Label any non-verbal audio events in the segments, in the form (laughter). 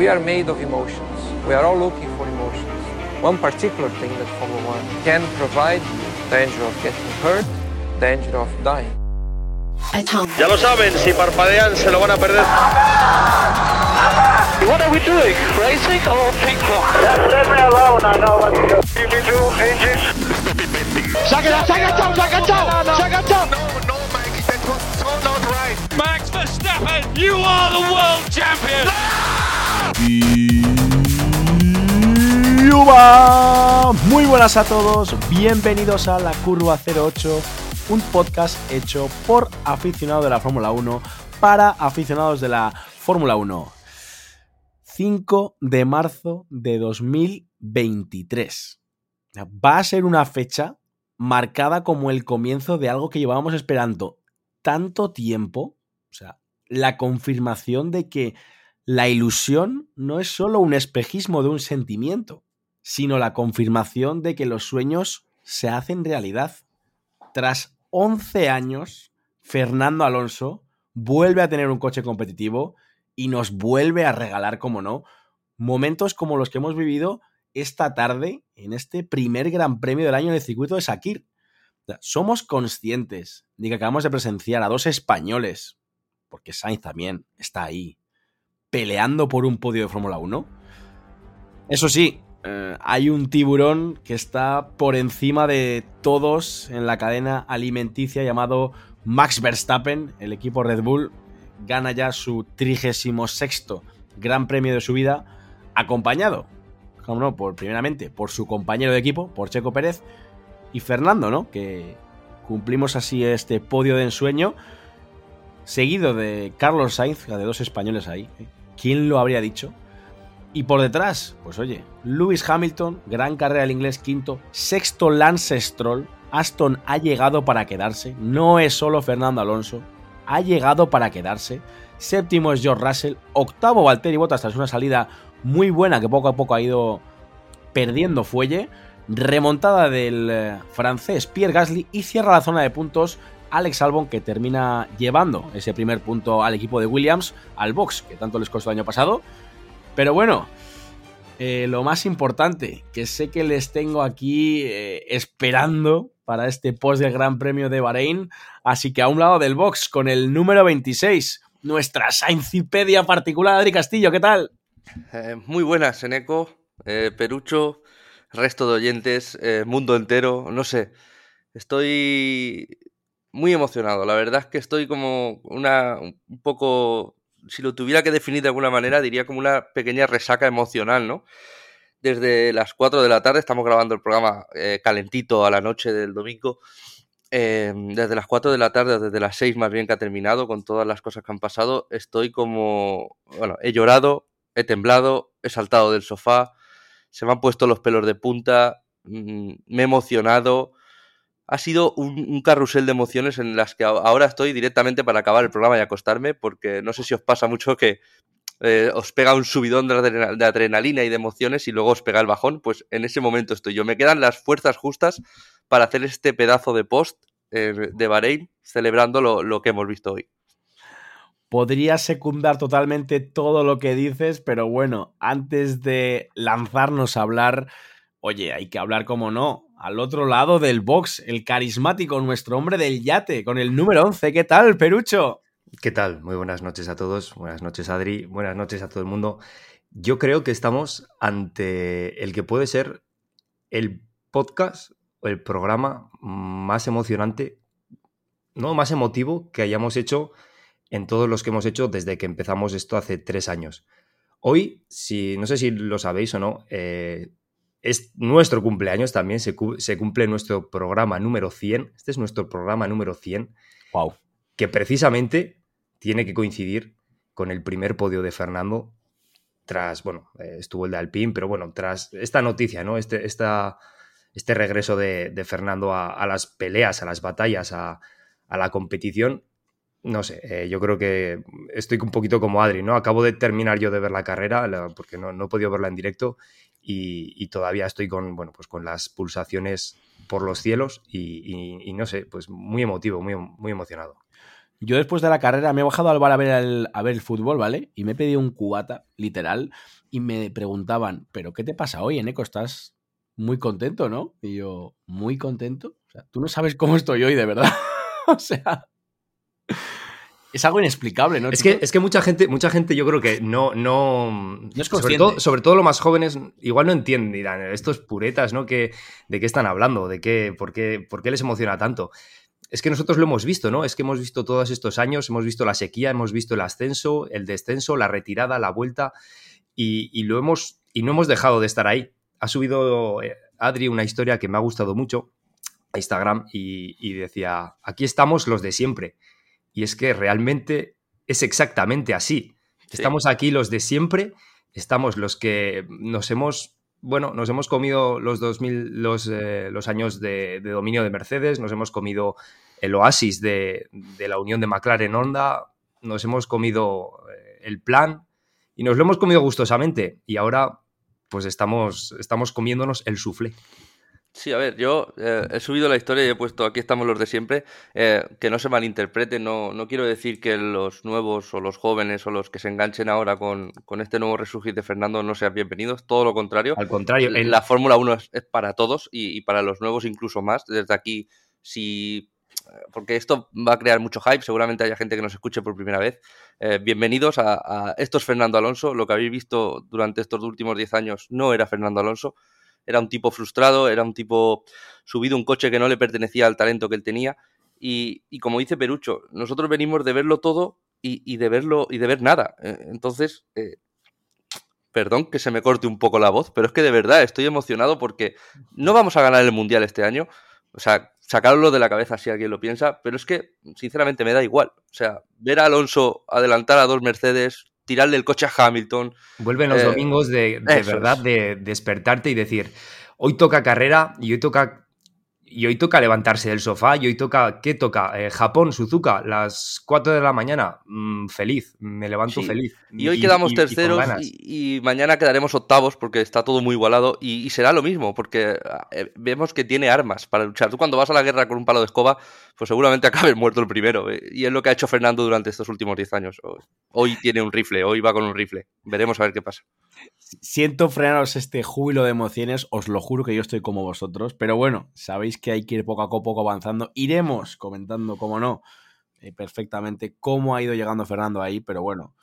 We are made of emotions. We are all looking for emotions. One particular thing that Formula One can provide you, danger of getting hurt, danger of dying. Ya lo saben, si parpadean se lo van a perder. What are we doing? Racing or ping pong? Just leave me alone, I know what to do. TV2 engines. ¡Se ha quedado, se ha enganchado, se ha enganchado! ¡Se ha enganchado! No, no, Mike, that was so not right. Max Verstappen, you are the world champion! ¡Yuba! Muy buenas a todos, bienvenidos a La Curva 08, un podcast hecho por aficionados de la Fórmula 1 para aficionados de la Fórmula 1. 5 de marzo de 2023. Va a ser una fecha marcada como el comienzo de algo que llevábamos esperando tanto tiempo, o sea, la confirmación de que la ilusión no es solo un espejismo de un sentimiento, sino la confirmación de que los sueños se hacen realidad. Tras 11 años, Fernando Alonso vuelve a tener un coche competitivo y nos vuelve a regalar, como no, momentos como los que hemos vivido esta tarde en este primer Gran Premio del año en el circuito de Sakir. somos conscientes de que acabamos de presenciar a dos españoles, porque Sainz también está ahí, peleando por un podio de Fórmula 1. Eso sí, eh, hay un tiburón que está por encima de todos en la cadena alimenticia llamado Max Verstappen, el equipo Red Bull, gana ya su 36 Gran Premio de su vida, acompañado, no, por, primeramente por su compañero de equipo, por Checo Pérez, y Fernando, ¿no? Que cumplimos así este podio de ensueño, seguido de Carlos Sainz, de dos españoles ahí. ¿eh? ¿Quién lo habría dicho? Y por detrás, pues oye, Lewis Hamilton, gran carrera del inglés, quinto, sexto Lance Stroll, Aston ha llegado para quedarse, no es solo Fernando Alonso, ha llegado para quedarse. Séptimo es George Russell, octavo Valtteri Bottas tras una salida muy buena que poco a poco ha ido perdiendo fuelle. Remontada del eh, francés Pierre Gasly y cierra la zona de puntos Alex Albon que termina llevando ese primer punto al equipo de Williams, al box, que tanto les costó el año pasado. Pero bueno, eh, lo más importante, que sé que les tengo aquí eh, esperando para este post del Gran Premio de Bahrein. Así que a un lado del box, con el número 26, nuestra Saincipedia particular, Adri Castillo, ¿qué tal? Eh, muy buenas, Eneco, eh, Perucho, resto de oyentes, mundo entero, no sé. Estoy muy emocionado. La verdad es que estoy como una un poco, si lo tuviera que definir de alguna manera, diría como una pequeña resaca emocional, ¿no? Desde las 4 de la tarde estamos grabando el programa eh, calentito a la noche del domingo. Eh, desde las 4 de la tarde, desde las 6 más bien que ha terminado, con todas las cosas que han pasado, estoy como, bueno, he llorado, he temblado, he saltado del sofá, se me han puesto los pelos de punta, mmm, me he emocionado. Ha sido un, carrusel de emociones en las que ahora estoy directamente para acabar el programa y acostarme, porque no sé si os pasa mucho que eh, os pega un subidón de, adrenal, de, adrenalina y de emociones y luego os pega el bajón, pues en ese momento estoy yo. Me quedan las fuerzas justas para hacer este pedazo de post eh, de Bahrein celebrando lo que hemos visto hoy podría secundar totalmente todo lo que dices, pero bueno, antes de lanzarnos a hablar, oye, hay que hablar como no, al otro lado del box, el carismático, nuestro hombre del yate, con el número 11. ¿Qué tal, Perucho? ¿Qué tal? Muy buenas noches a todos, buenas noches Adri, buenas noches a todo el mundo. Yo creo que estamos ante el que puede ser el podcast o el programa más emocionante, no más emotivo que hayamos hecho en todos los que hemos hecho desde que empezamos esto hace tres años. Hoy, si no sé si lo sabéis o no, eh, es nuestro cumpleaños también, se, se, cumple nuestro programa número 100. Este es nuestro programa número 100. Wow. Que precisamente tiene que coincidir con el primer podio de Fernando tras, bueno, eh, estuvo el de Alpine, pero bueno, tras esta noticia, ¿no? Este, esta, este regreso de, de Fernando a, a, las peleas, a las batallas, a, a la competición, no sé, eh, yo creo que estoy un poquito como Adri, ¿no? Acabo de terminar yo de ver la carrera, la, porque no, no, he podido verla en directo y, todavía estoy con, bueno, pues con las pulsaciones por los cielos y, no sé, pues muy emotivo, muy, muy emocionado. Yo después de la carrera me he bajado al bar a ver el, a ver el fútbol, ¿vale? Y me he pedido un cubata, literal, y me preguntaban, ¿pero qué te pasa hoy, Eneco? ¿Estás muy contento, no? Y yo, ¿muy contento? O sea, tú no sabes cómo estoy hoy, de verdad. (laughs) o sea, es algo inexplicable, ¿no? Es que, es que mucha gente, mucha gente yo creo que no, no, es sobre todo, sobre todo los más jóvenes, igual no entienden, dirán, estos puretas, ¿no? Que, ¿De qué están hablando? ¿De qué, por, qué, ¿Por qué les emociona tanto? Es que nosotros lo hemos visto, ¿no? Es que hemos visto todos estos años, hemos visto la sequía, hemos visto el ascenso, el descenso, la retirada, la vuelta, y, lo hemos, y no hemos dejado de estar ahí. Ha subido eh, Adri una historia que me ha gustado mucho a Instagram y, y decía, aquí estamos los de siempre y es que realmente es exactamente así. Estamos aquí los de siempre, estamos los que nos hemos, bueno, nos hemos comido los 2000, los, eh, los años de, dominio de Mercedes, nos hemos comido el oasis de, la unión de McLaren Honda, nos hemos comido eh, el plan y nos lo hemos comido gustosamente y ahora pues estamos, estamos comiéndonos el soufflé. Sí, a ver, yo eh, he subido la historia y he puesto aquí estamos los de siempre. Eh, que no se malinterprete, no, no quiero decir que los nuevos o los jóvenes o los que se enganchen ahora con, este nuevo resurgir de Fernando no sean bienvenidos, todo lo contrario. Al contrario, en... la Fórmula 1 es, para todos y, para los nuevos incluso más. Desde aquí, si. Porque esto va a crear mucho hype, seguramente haya gente que nos escuche por primera vez. Eh, bienvenidos a, a. Esto es Fernando Alonso. Lo que habéis visto durante estos últimos 10 años no era Fernando Alonso era un tipo frustrado, era un tipo subido un coche que no le pertenecía al talento que él tenía. Y, como dice Perucho, nosotros venimos de verlo todo y, de verlo y de ver nada. Eh, entonces, eh, perdón que se me corte un poco la voz, pero es que de verdad estoy emocionado porque no vamos a ganar el mundial este año. O sea, sacarlo de la cabeza si alguien lo piensa, pero es que sinceramente me da igual. O sea, ver a Alonso adelantar a dos Mercedes, tirarle el coche a Hamilton. Vuelven los eh, domingos de, verdad de despertarte y decir, hoy toca carrera y hoy toca y hoy toca levantarse del sofá y hoy toca, ¿qué toca? Eh, Japón, Suzuka, las 4 de la mañana, mm, feliz, me levanto feliz. Y hoy quedamos terceros y, mañana quedaremos octavos porque está todo muy igualado y, será lo mismo porque eh, vemos que tiene armas para luchar. Tú cuando vas a la guerra con un palo de escoba, pues seguramente (laughs) acabes muerto el primero eh, y es lo que ha hecho Fernando durante estos últimos 10 años. Hoy tiene un rifle, hoy va con un rifle. Veremos a ver qué pasa. Siento frenaros este júbilo de emociones, os lo juro que yo estoy como vosotros, pero bueno, sabéis que hay que ir poco a poco avanzando. Iremos comentando, como no, eh, perfectamente cómo ha ido llegando Fernando ahí, pero bueno,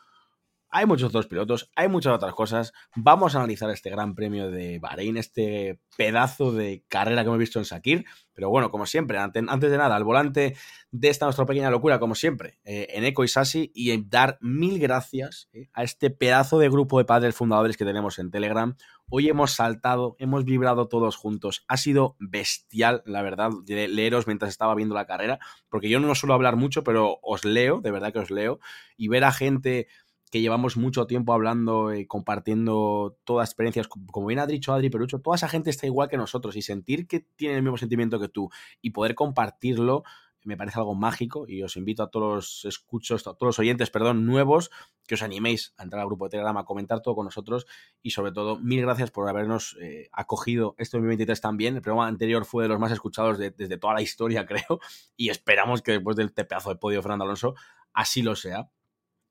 hay muchos otros pilotos, hay muchas otras cosas. Vamos a analizar este gran premio de Bahrein, este pedazo de carrera que hemos visto en Sakir. Pero bueno, como siempre, antes, de nada, al volante de esta nuestra pequeña locura, como siempre, eh, en Eco y Sasi, y en dar mil gracias eh, a este pedazo de grupo de padres fundadores que tenemos en Telegram. Hoy hemos saltado, hemos vibrado todos juntos. Ha sido bestial, la verdad, leeros mientras estaba viendo la carrera, porque yo no suelo hablar mucho, pero os leo, de verdad que os leo, y ver a gente que llevamos mucho tiempo hablando y compartiendo todas experiencias, como bien ha dicho Adri Perucho, toda esa gente está igual que nosotros y sentir que tiene el mismo sentimiento que tú y poder compartirlo me parece algo mágico y os invito a todos los escuchos, a todos los oyentes, perdón, nuevos, que os animéis a entrar al grupo de Telegram, a comentar todo con nosotros y sobre todo, mil gracias por habernos eh, acogido este 2023 también. El programa anterior fue de los más escuchados desde toda la historia, (laughs) creo, y esperamos que después del pedazo de podio Fernando Alonso así lo sea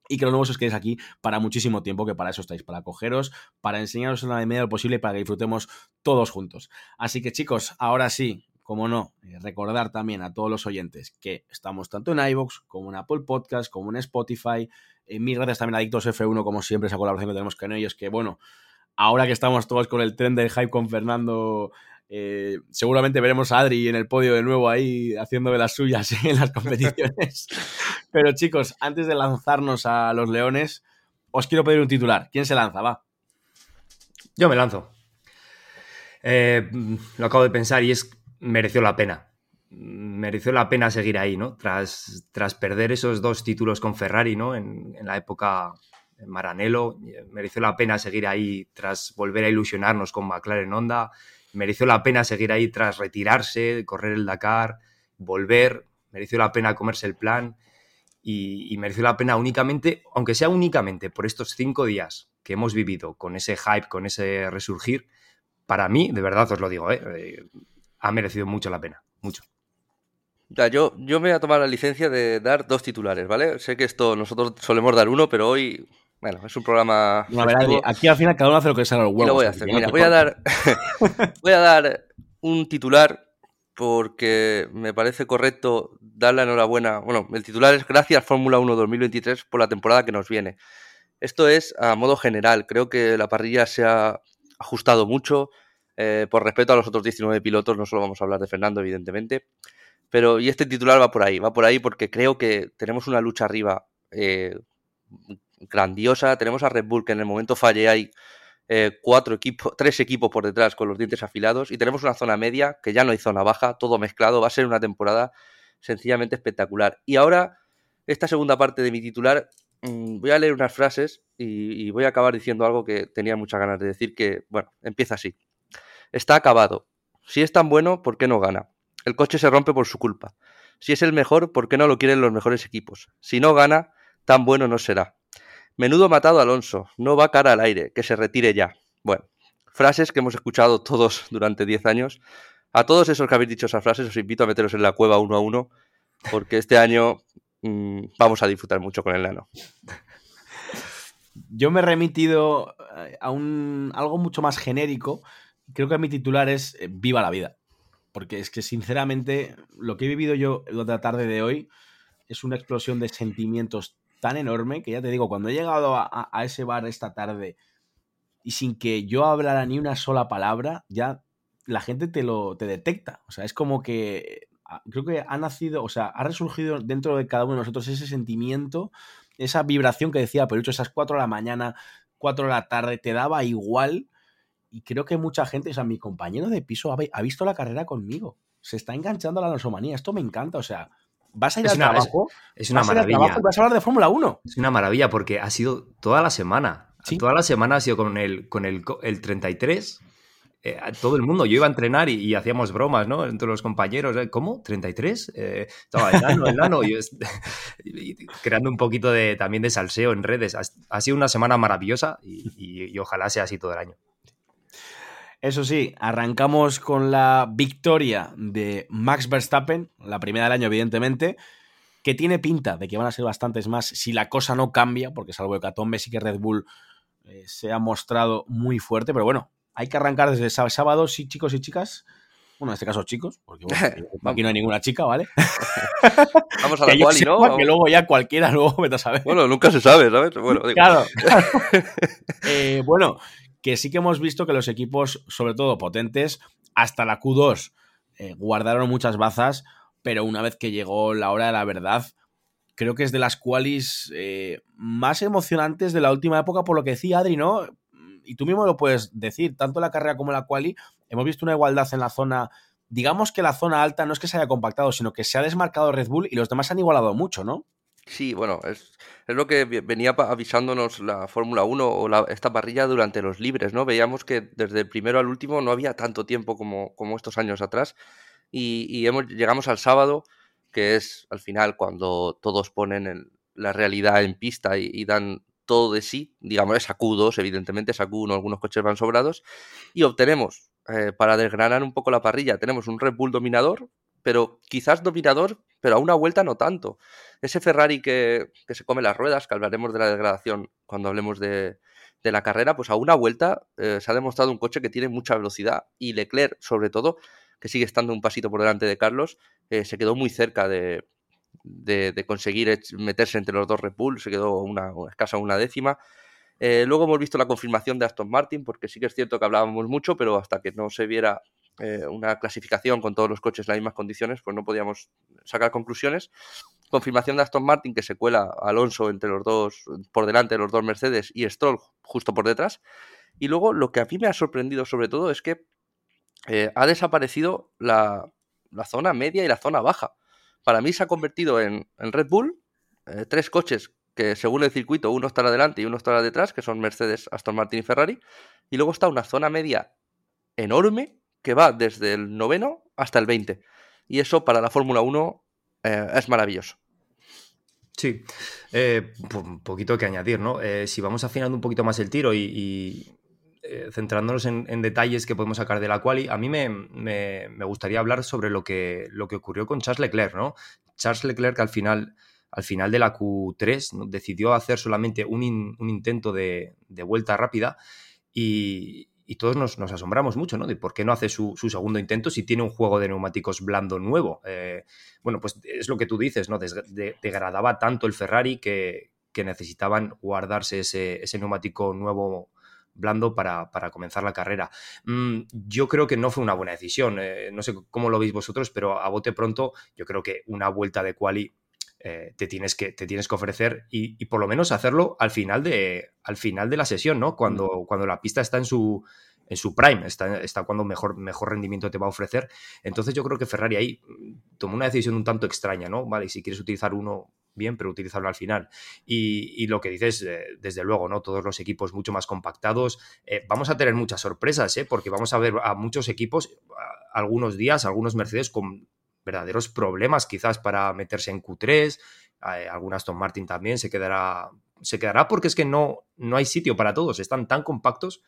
y que los nuevos os quedéis aquí para muchísimo tiempo, que para eso estáis, para cogeros, para enseñaros en la medida de lo posible para que disfrutemos todos juntos. Así que chicos, ahora sí, como no, eh, recordar también a todos los oyentes que estamos tanto en iVoox como en Apple Podcast, como en Spotify. Eh, mil gracias también a Adictos F1, como siempre, esa colaboración que tenemos con ellos, que bueno, ahora que estamos todos con el tren del hype con Fernando eh, seguramente veremos a Adri en el podio de nuevo ahí haciendo de las suyas (laughs) en las competiciones. Pero chicos, antes de lanzarnos a los leones, os quiero pedir un titular. ¿Quién se lanza? Va. Yo me lanzo. Eh, lo acabo de pensar y es mereció la pena. Mereció la pena seguir ahí, ¿no? Tras, tras perder esos dos títulos con Ferrari, ¿no? En, en la época Maranello, mereció la pena seguir ahí tras volver a ilusionarnos con McLaren Honda mereció la pena seguir ahí tras retirarse, correr el Dakar, volver, mereció la pena comerse el plan y, mereció la pena únicamente, aunque sea únicamente por estos cinco días que hemos vivido con ese hype, con ese resurgir, para mí, de verdad os lo digo, ¿eh? Eh, ha merecido mucho la pena, mucho. Ya, yo, yo me voy a tomar la licencia de dar dos titulares, ¿vale? Sé que esto nosotros solemos dar uno, pero hoy, bueno, es un programa. No, a ver, Adri, aquí al final cada uno hace lo que sale a los Y huevos. lo voy a hacer. Mira, voy a dar. (laughs) voy a dar un titular porque me parece correcto dar la enhorabuena. Bueno, el titular es Gracias Fórmula 1 2023 por la temporada que nos viene. Esto es a modo general. Creo que la parrilla se ha ajustado mucho. eh, por respeto a los otros 19 pilotos, no solo vamos a hablar de Fernando, evidentemente. Pero, y este titular va por ahí, va por ahí porque creo que tenemos una lucha arriba eh, grandiosa. Tenemos a Red Bull que en el momento falle hay eh, cuatro equipos, tres equipos por detrás con los dientes afilados y tenemos una zona media que ya no hay zona baja, todo mezclado. Va a ser una temporada sencillamente espectacular. Y ahora, esta segunda parte de mi titular, mm, voy a leer unas frases y, y voy a acabar diciendo algo que tenía muchas ganas de decir que, bueno, empieza así. Está acabado. Si es tan bueno, ¿por qué no gana? El coche se rompe por su culpa. Si es el mejor, ¿por qué no lo quieren los mejores equipos? Si no gana, tan bueno no será. Menudo matado Alonso, no va cara al aire, que se retire ya. Bueno, frases que hemos escuchado todos durante 10 años. A todos esos que habéis dicho esas frases os invito a meteros en la cueva uno a uno, porque este año mmm, vamos a disfrutar mucho con el nano. Yo me he remitido eh, a un algo mucho más genérico. Creo que mi titular es eh, Viva la vida. Porque es que, sinceramente, lo que he vivido yo la tarde de hoy es una explosión de sentimientos tan enorme que ya te digo, cuando he llegado a, a, ese bar esta tarde y sin que yo hablara ni una sola palabra, ya la gente te lo te detecta. O sea, es como que ah, creo que ha nacido, o sea, ha resurgido dentro de cada uno de nosotros ese sentimiento, esa vibración que decía Pelucho, esas 4 de la mañana, 4 de la tarde, te daba igual. Y creo que mucha gente, o sea, mi compañero de piso ha, ha visto la carrera conmigo. Se está enganchando a la nosomanía. Esto me encanta. O sea, vas a ir Es una- trabajo. Es, es una vas a maravilla. trabajo y vas a hablar de Fórmula 1. Es una maravilla porque ha sido toda la semana. Sí. Toda la semana ha sido con el, con el, el 33. eh, a todo el mundo. Yo iba a entrenar y, y hacíamos bromas, ¿no? Entre los compañeros. ¿eh? ¿Cómo? ¿33? Eh, estaba el nano, el nano. y yo es- (laughs) y creando un poquito de, también de salseo en redes. Ha, ha sido una semana maravillosa y, y- y ojalá sea así todo el año. Eso sí, arrancamos con la victoria de Max Verstappen, la primera del año, evidentemente, que tiene pinta de que van a ser bastantes más si la cosa no cambia, porque salvo Hecatombe sí que Red Bull eh, se ha mostrado muy fuerte, pero bueno, hay que arrancar desde sá- sábado, sí, chicos y chicas. Bueno, en este caso chicos, porque bueno, (laughs) aquí no hay ninguna chica, ¿vale? (laughs) Vamos a la cual y no. que luego ya cualquiera (laughs) luego vete a saber. Bueno, nunca se sabe, ¿sabes? Bueno, digo, Claro. Eh, bueno, que sí que hemos visto que los equipos, sobre todo potentes, hasta la Q2 eh, guardaron muchas bazas, pero una vez que llegó la hora de la verdad, creo que es de las qualis eh, más emocionantes de la última época, por lo que decía Adri, ¿no? Y tú mismo lo puedes decir, tanto la carrera como la quali, hemos visto una igualdad en la zona. Digamos que la zona alta no es que se haya compactado, sino que se ha desmarcado Red Bull y los demás han igualado mucho, ¿no? Sí, bueno, es, es lo que venía avisándonos la Fórmula 1 o la- esta parrilla durante los libres, ¿no? Veíamos que desde el primero al último no había tanto tiempo como, como estos años atrás y, y hemos, llegamos al sábado, que es al final cuando todos ponen el- la realidad en pista y, dan todo de sí, digamos, es a Q2, evidentemente, es a Q1, algunos coches van sobrados, y obtenemos, eh, para desgranar un poco la parrilla, tenemos un Red Bull dominador, pero quizás dominador, pero a una vuelta no tanto ese Ferrari que, que se come las ruedas, que hablaremos de la degradación cuando hablemos de, de la carrera, pues a una vuelta eh, se ha demostrado un coche que tiene mucha velocidad y Leclerc, sobre todo, que sigue estando un pasito por delante de Carlos, eh, se quedó muy cerca de, de, conseguir meterse entre los dos Red se quedó una, una escasa una décima. Eh, luego hemos visto la confirmación de Aston Martin, porque sí que es cierto que hablábamos mucho, pero hasta que no se viera eh, una clasificación con todos los coches en las mismas condiciones, pues no podíamos sacar conclusiones. Confirmación de Aston Martin que se cuela Alonso entre los dos, por delante de los dos Mercedes y Stroll justo por detrás. Y luego lo que a mí me ha sorprendido sobre todo es que eh, ha desaparecido la, la zona media y la zona baja. Para mí se ha convertido en, en Red Bull, eh, tres coches que según el circuito uno estará delante y uno estará detrás, que son Mercedes, Aston Martin y Ferrari. Y luego está una zona media enorme que va desde el noveno hasta el 20. Y eso para la Fórmula 1 eh, es maravilloso. Sí, eh, un poquito que añadir, ¿no? Eh, si vamos afinando un poquito más el tiro y, eh, centrándonos en, detalles que podemos sacar de la quali, a mí me, me, gustaría hablar sobre lo que, lo que ocurrió con Charles Leclerc, ¿no? Charles Leclerc al final, al final de la Q3 decidió hacer solamente un, un intento de, de, vuelta rápida y, y todos nos, nos, asombramos mucho, ¿no? De por qué no hace su, su, segundo intento si tiene un juego de neumáticos blando nuevo. Eh, bueno, pues es lo que tú dices, ¿no? degradaba tanto el Ferrari que, que necesitaban guardarse ese, ese, neumático nuevo blando para, para comenzar la carrera. Mm, yo creo que no fue una buena decisión. Eh, no sé cómo lo veis vosotros, pero a bote pronto yo creo que una vuelta de quali eh, te, tienes que, te tienes que ofrecer y, por lo menos hacerlo al final de, al final de la sesión, ¿no? Cuando, cuando la pista está en su, en su prime, está, está, cuando mejor, mejor rendimiento te va a ofrecer. Entonces yo creo que Ferrari ahí tomó una decisión un tanto extraña, ¿no? Vale, si quieres utilizar uno, bien, pero utilizarlo al final. Y, lo que dices, eh, desde luego, ¿no? Todos los equipos mucho más compactados. Eh, vamos a tener muchas sorpresas, ¿eh? Porque vamos a ver a muchos equipos, algunos días, algunos Mercedes con verdaderos problemas quizás para meterse en Q3, eh, algún Aston Martin también se quedará, se quedará porque es que no, no hay sitio para todos, están tan compactos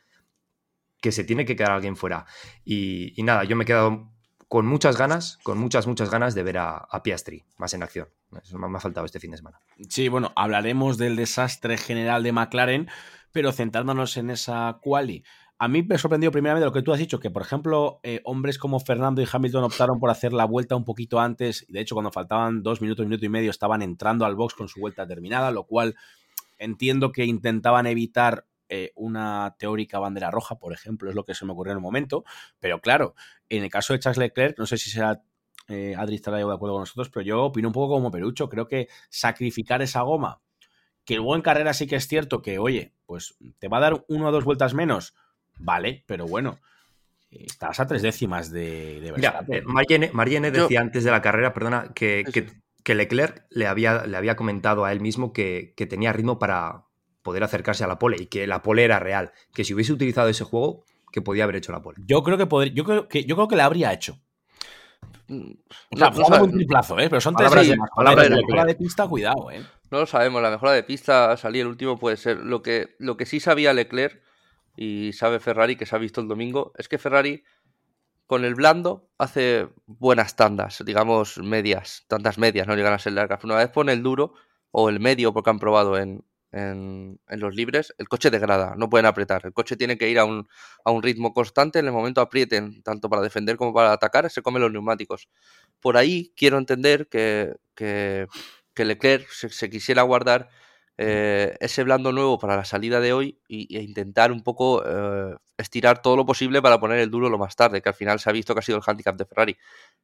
que se tiene que quedar alguien fuera. Y, nada, yo me he quedado con muchas ganas, con muchas, muchas ganas de ver a, Piastri más en acción. Eso me ha faltado este fin de semana. Sí, bueno, hablaremos del desastre general de McLaren, pero centrándonos en esa quali a mí me sorprendió primeramente lo que tú has dicho, que por ejemplo, eh, hombres como Fernando y Hamilton optaron por hacer la vuelta un poquito antes, y de hecho cuando faltaban dos minutos, minuto y medio, estaban entrando al box con su vuelta terminada, lo cual entiendo que intentaban evitar eh, una teórica bandera roja, por ejemplo, es lo que se me ocurrió en el momento, pero claro, en el caso de Charles Leclerc, no sé si será eh, Adri estará de acuerdo con nosotros, pero yo opino un poco como Perucho, creo que sacrificar esa goma, que luego en carrera sí que es cierto que, oye, pues te va a dar una o dos vueltas menos, Vale, pero bueno, estás a tres décimas de, de Verstappen. Mariene, decía antes de la carrera, perdona, que, que, Leclerc le había, le había comentado a él mismo que, tenía ritmo para poder acercarse a la pole y que la pole era real. Que si hubiese utilizado ese juego, que podía haber hecho la pole. Yo creo que podría, yo creo que yo creo que la habría hecho. O sea, no, un triplazo, ¿eh? Pero son tres décimas. La mejora de pista, cuidado, ¿eh? No lo sabemos, la mejora de pista, salir el último puede ser. Lo que, lo que sí sabía Leclerc y sabe Ferrari, que se ha visto el domingo, es que Ferrari con el blando hace buenas tandas, digamos medias, tantas medias, no llegan a ser largas. Una vez pone el duro o el medio, porque han probado en, en, los libres, el coche degrada, no pueden apretar. El coche tiene que ir a un, a un ritmo constante, en el momento aprieten, tanto para defender como para atacar, se comen los neumáticos. Por ahí quiero entender que, que, Leclerc se quisiera guardar eh, ese blando nuevo para la salida de hoy e intentar un poco eh, estirar todo lo posible para poner el duro lo más tarde, que al final se ha visto que ha sido el handicap de Ferrari.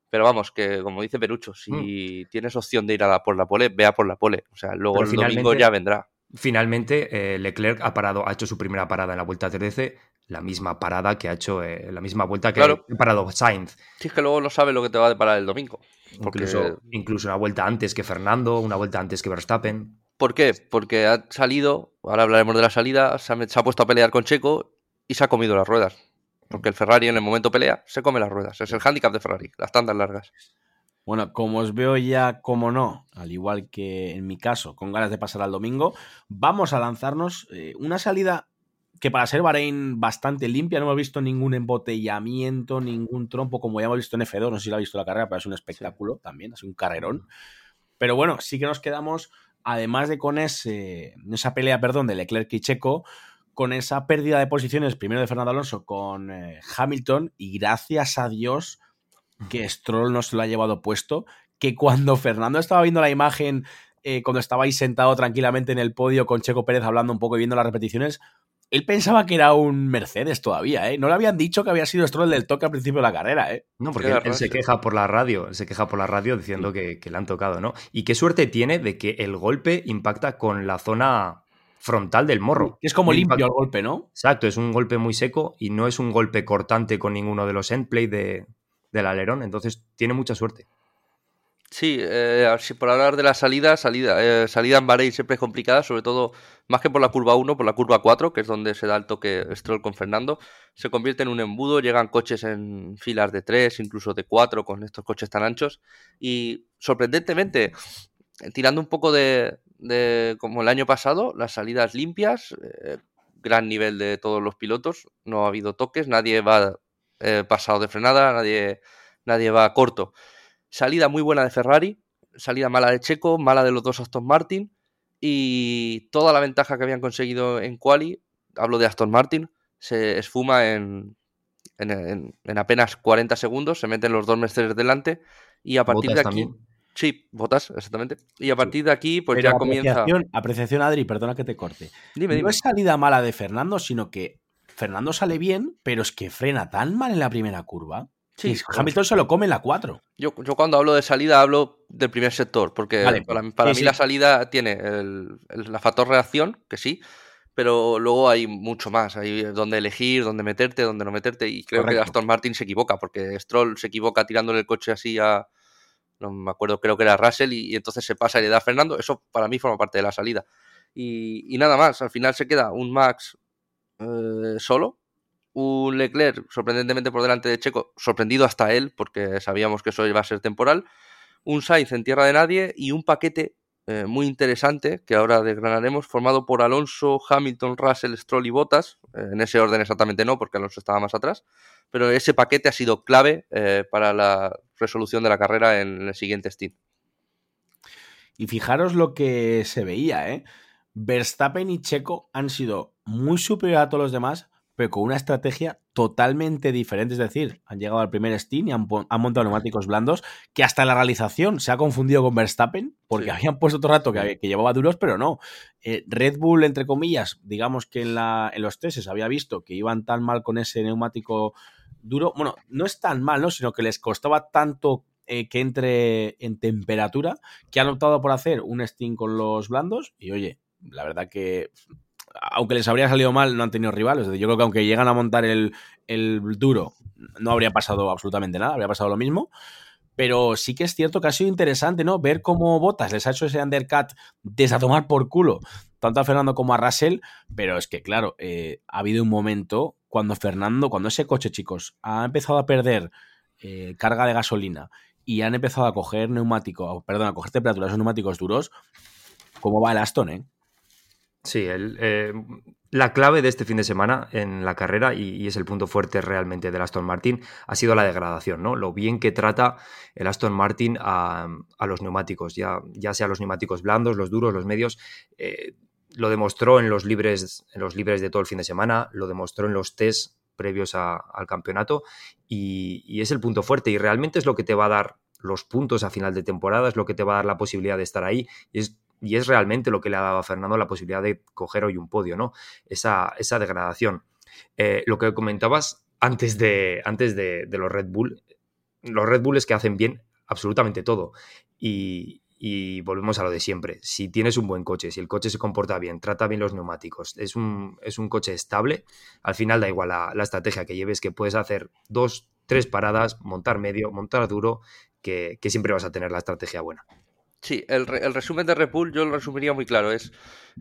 Pero vamos, que como dice Perucho, si mm. tienes opción de ir a la, por la pole, vea por la pole. O sea, luego el domingo ya vendrá. Finalmente, eh, Leclerc ha parado, ha hecho su primera parada en la vuelta 13, la misma parada que ha hecho, la misma vuelta que ha parado Sainz. Si es que luego no sabe lo que te va a deparar el domingo. Incluso, incluso una vuelta antes que Fernando, una vuelta antes que Verstappen. ¿Por qué? Porque ha salido, ahora hablaremos de la salida, se ha, puesto a pelear con Checo y se ha comido las ruedas. Porque el Ferrari en el momento pelea, se come las ruedas. Es el hándicap de Ferrari, las tandas largas. Bueno, como os veo ya, como no, al igual que en mi caso, con ganas de pasar al domingo, vamos a lanzarnos eh, una salida que para ser Bahrein bastante limpia, no hemos visto ningún embotellamiento, ningún trompo, como ya hemos visto en F2, no sé si lo ha visto la carrera, pero es un espectáculo también, es un carrerón. Pero bueno, sí que nos quedamos además de con ese, esa pelea, perdón, de Leclerc y Checo, con esa pérdida de posiciones, primero de Fernando Alonso con eh, Hamilton, y gracias a Dios que Stroll no se lo ha llevado puesto, que cuando Fernando estaba viendo la imagen, eh, cuando estaba ahí sentado tranquilamente en el podio con Checo Pérez hablando un poco y viendo las repeticiones, él pensaba que era un Mercedes todavía, ¿eh? No le habían dicho que había sido Stroll del toque al principio de la carrera, ¿eh? No, porque él, se queja por la radio, se queja por la radio diciendo que, le han tocado, ¿no? Y qué suerte tiene de que el golpe impacta con la zona frontal del morro. Es como limpio el golpe, ¿no? Exacto, es un golpe muy seco y no es un golpe cortante con ninguno de los endplay de, del alerón, entonces tiene mucha suerte. Sí, eh, por hablar de la salida, salida, eh, salida en Bahrein siempre es complicada, sobre todo más que por la curva 1, por la curva 4, que es donde se da el toque Stroll con Fernando. Se convierte en un embudo, llegan coches en filas de 3, incluso de 4, con estos coches tan anchos. Y sorprendentemente, tirando un poco de, como el año pasado, las salidas limpias, eh, gran nivel de todos los pilotos, no ha habido toques, nadie va eh, pasado de frenada, nadie, nadie va corto. Salida muy buena de Ferrari, salida mala de Checo, mala de los dos Aston Martin y toda la ventaja que habían conseguido en quali, hablo de Aston Martin, se esfuma en, en, apenas 40 segundos, se meten los dos Mercedes delante y a partir de aquí... Sí, botas, exactamente. Y a partir de aquí, pues ya comienza. Apreciación, Adri, perdona que te corte. No es salida mala de Fernando, sino que Fernando sale bien, pero es que frena tan mal en la primera curva. Sí, Hamilton se lo come en la 4. Yo, yo, cuando hablo de salida hablo del primer sector, porque para, mí la salida tiene el, la factor reacción, que sí, pero luego hay mucho más, hay donde elegir, dónde meterte, dónde no meterte, y creo que Aston Martin se equivoca, porque Stroll se equivoca tirándole el coche así a, no me acuerdo, creo que era Russell, y, entonces se pasa y le da a Fernando, eso para mí forma parte de la salida. Y, nada más, al final se queda un Max eh, solo, un Leclerc sorprendentemente por delante de Checo, sorprendido hasta él, porque sabíamos que eso iba a ser temporal, un Sainz en tierra de nadie y un paquete eh, muy interesante que ahora desgranaremos, formado por Alonso, Hamilton, Russell, Stroll y Bottas, eh, en ese orden exactamente no, porque Alonso estaba más atrás, pero ese paquete ha sido clave para la resolución de la carrera en el siguiente stint. Y fijaros lo que se veía, ¿eh? Verstappen y Checo han sido muy superiores a todos los demás, pero con una estrategia totalmente diferente. Es decir, han llegado al primer Steam y han, montado neumáticos blandos, que hasta la realización se ha confundido con Verstappen, porque habían puesto otro rato que, llevaba duros, pero no. Eh, Red Bull, entre comillas, digamos que en, la, en los testes había visto que iban tan mal con ese neumático duro. Bueno, no es tan mal, ¿no? Sino que les costaba tanto eh, que entre en temperatura que han optado por hacer un Steam con los blandos y oye, la verdad que aunque les habría salido mal, no han tenido rivales. Yo creo que aunque llegan a montar el, duro, no habría pasado absolutamente nada, habría pasado lo mismo. Pero sí que es cierto que ha sido interesante, ¿no? Ver cómo Botas les ha hecho ese undercut desde tomar por culo, tanto a Fernando como a Russell. Pero es que, claro, eh, ha habido un momento cuando Fernando, cuando ese coche, chicos, ha empezado a perder eh, carga de gasolina y han empezado a coger neumáticos, perdón, a coger temperaturas neumáticos duros, ¿cómo va el Aston, eh? Sí, eh, la clave de este fin de semana en la carrera, y, es el punto fuerte realmente del Aston Martin, ha sido la degradación, ¿no? Lo bien que trata el Aston Martin a, los neumáticos, ya, ya sea los neumáticos blandos, los duros, los medios. Eh, lo demostró en los, libres, en los libres de todo el fin de semana, lo demostró en los test previos al campeonato, y, es el punto fuerte, y realmente es lo que te va a dar los puntos a final de temporada, es lo que te va a dar la posibilidad de estar ahí, es y es realmente lo que le ha dado a Fernando la posibilidad de coger hoy un podio, ¿no? Esa, degradación. Eh, lo que comentabas antes, de, antes de, los Red Bull, los Red Bull es que hacen bien absolutamente todo. Y, volvemos a lo de siempre. Si tienes un buen coche, si el coche se comporta bien, trata bien los neumáticos, es un, es un coche estable, al final da igual la, estrategia que lleves, que puedes hacer dos, tres paradas, montar medio, montar duro, que siempre vas a tener la estrategia buena. Sí, el, resumen de Red Bull yo lo resumiría muy claro. Es,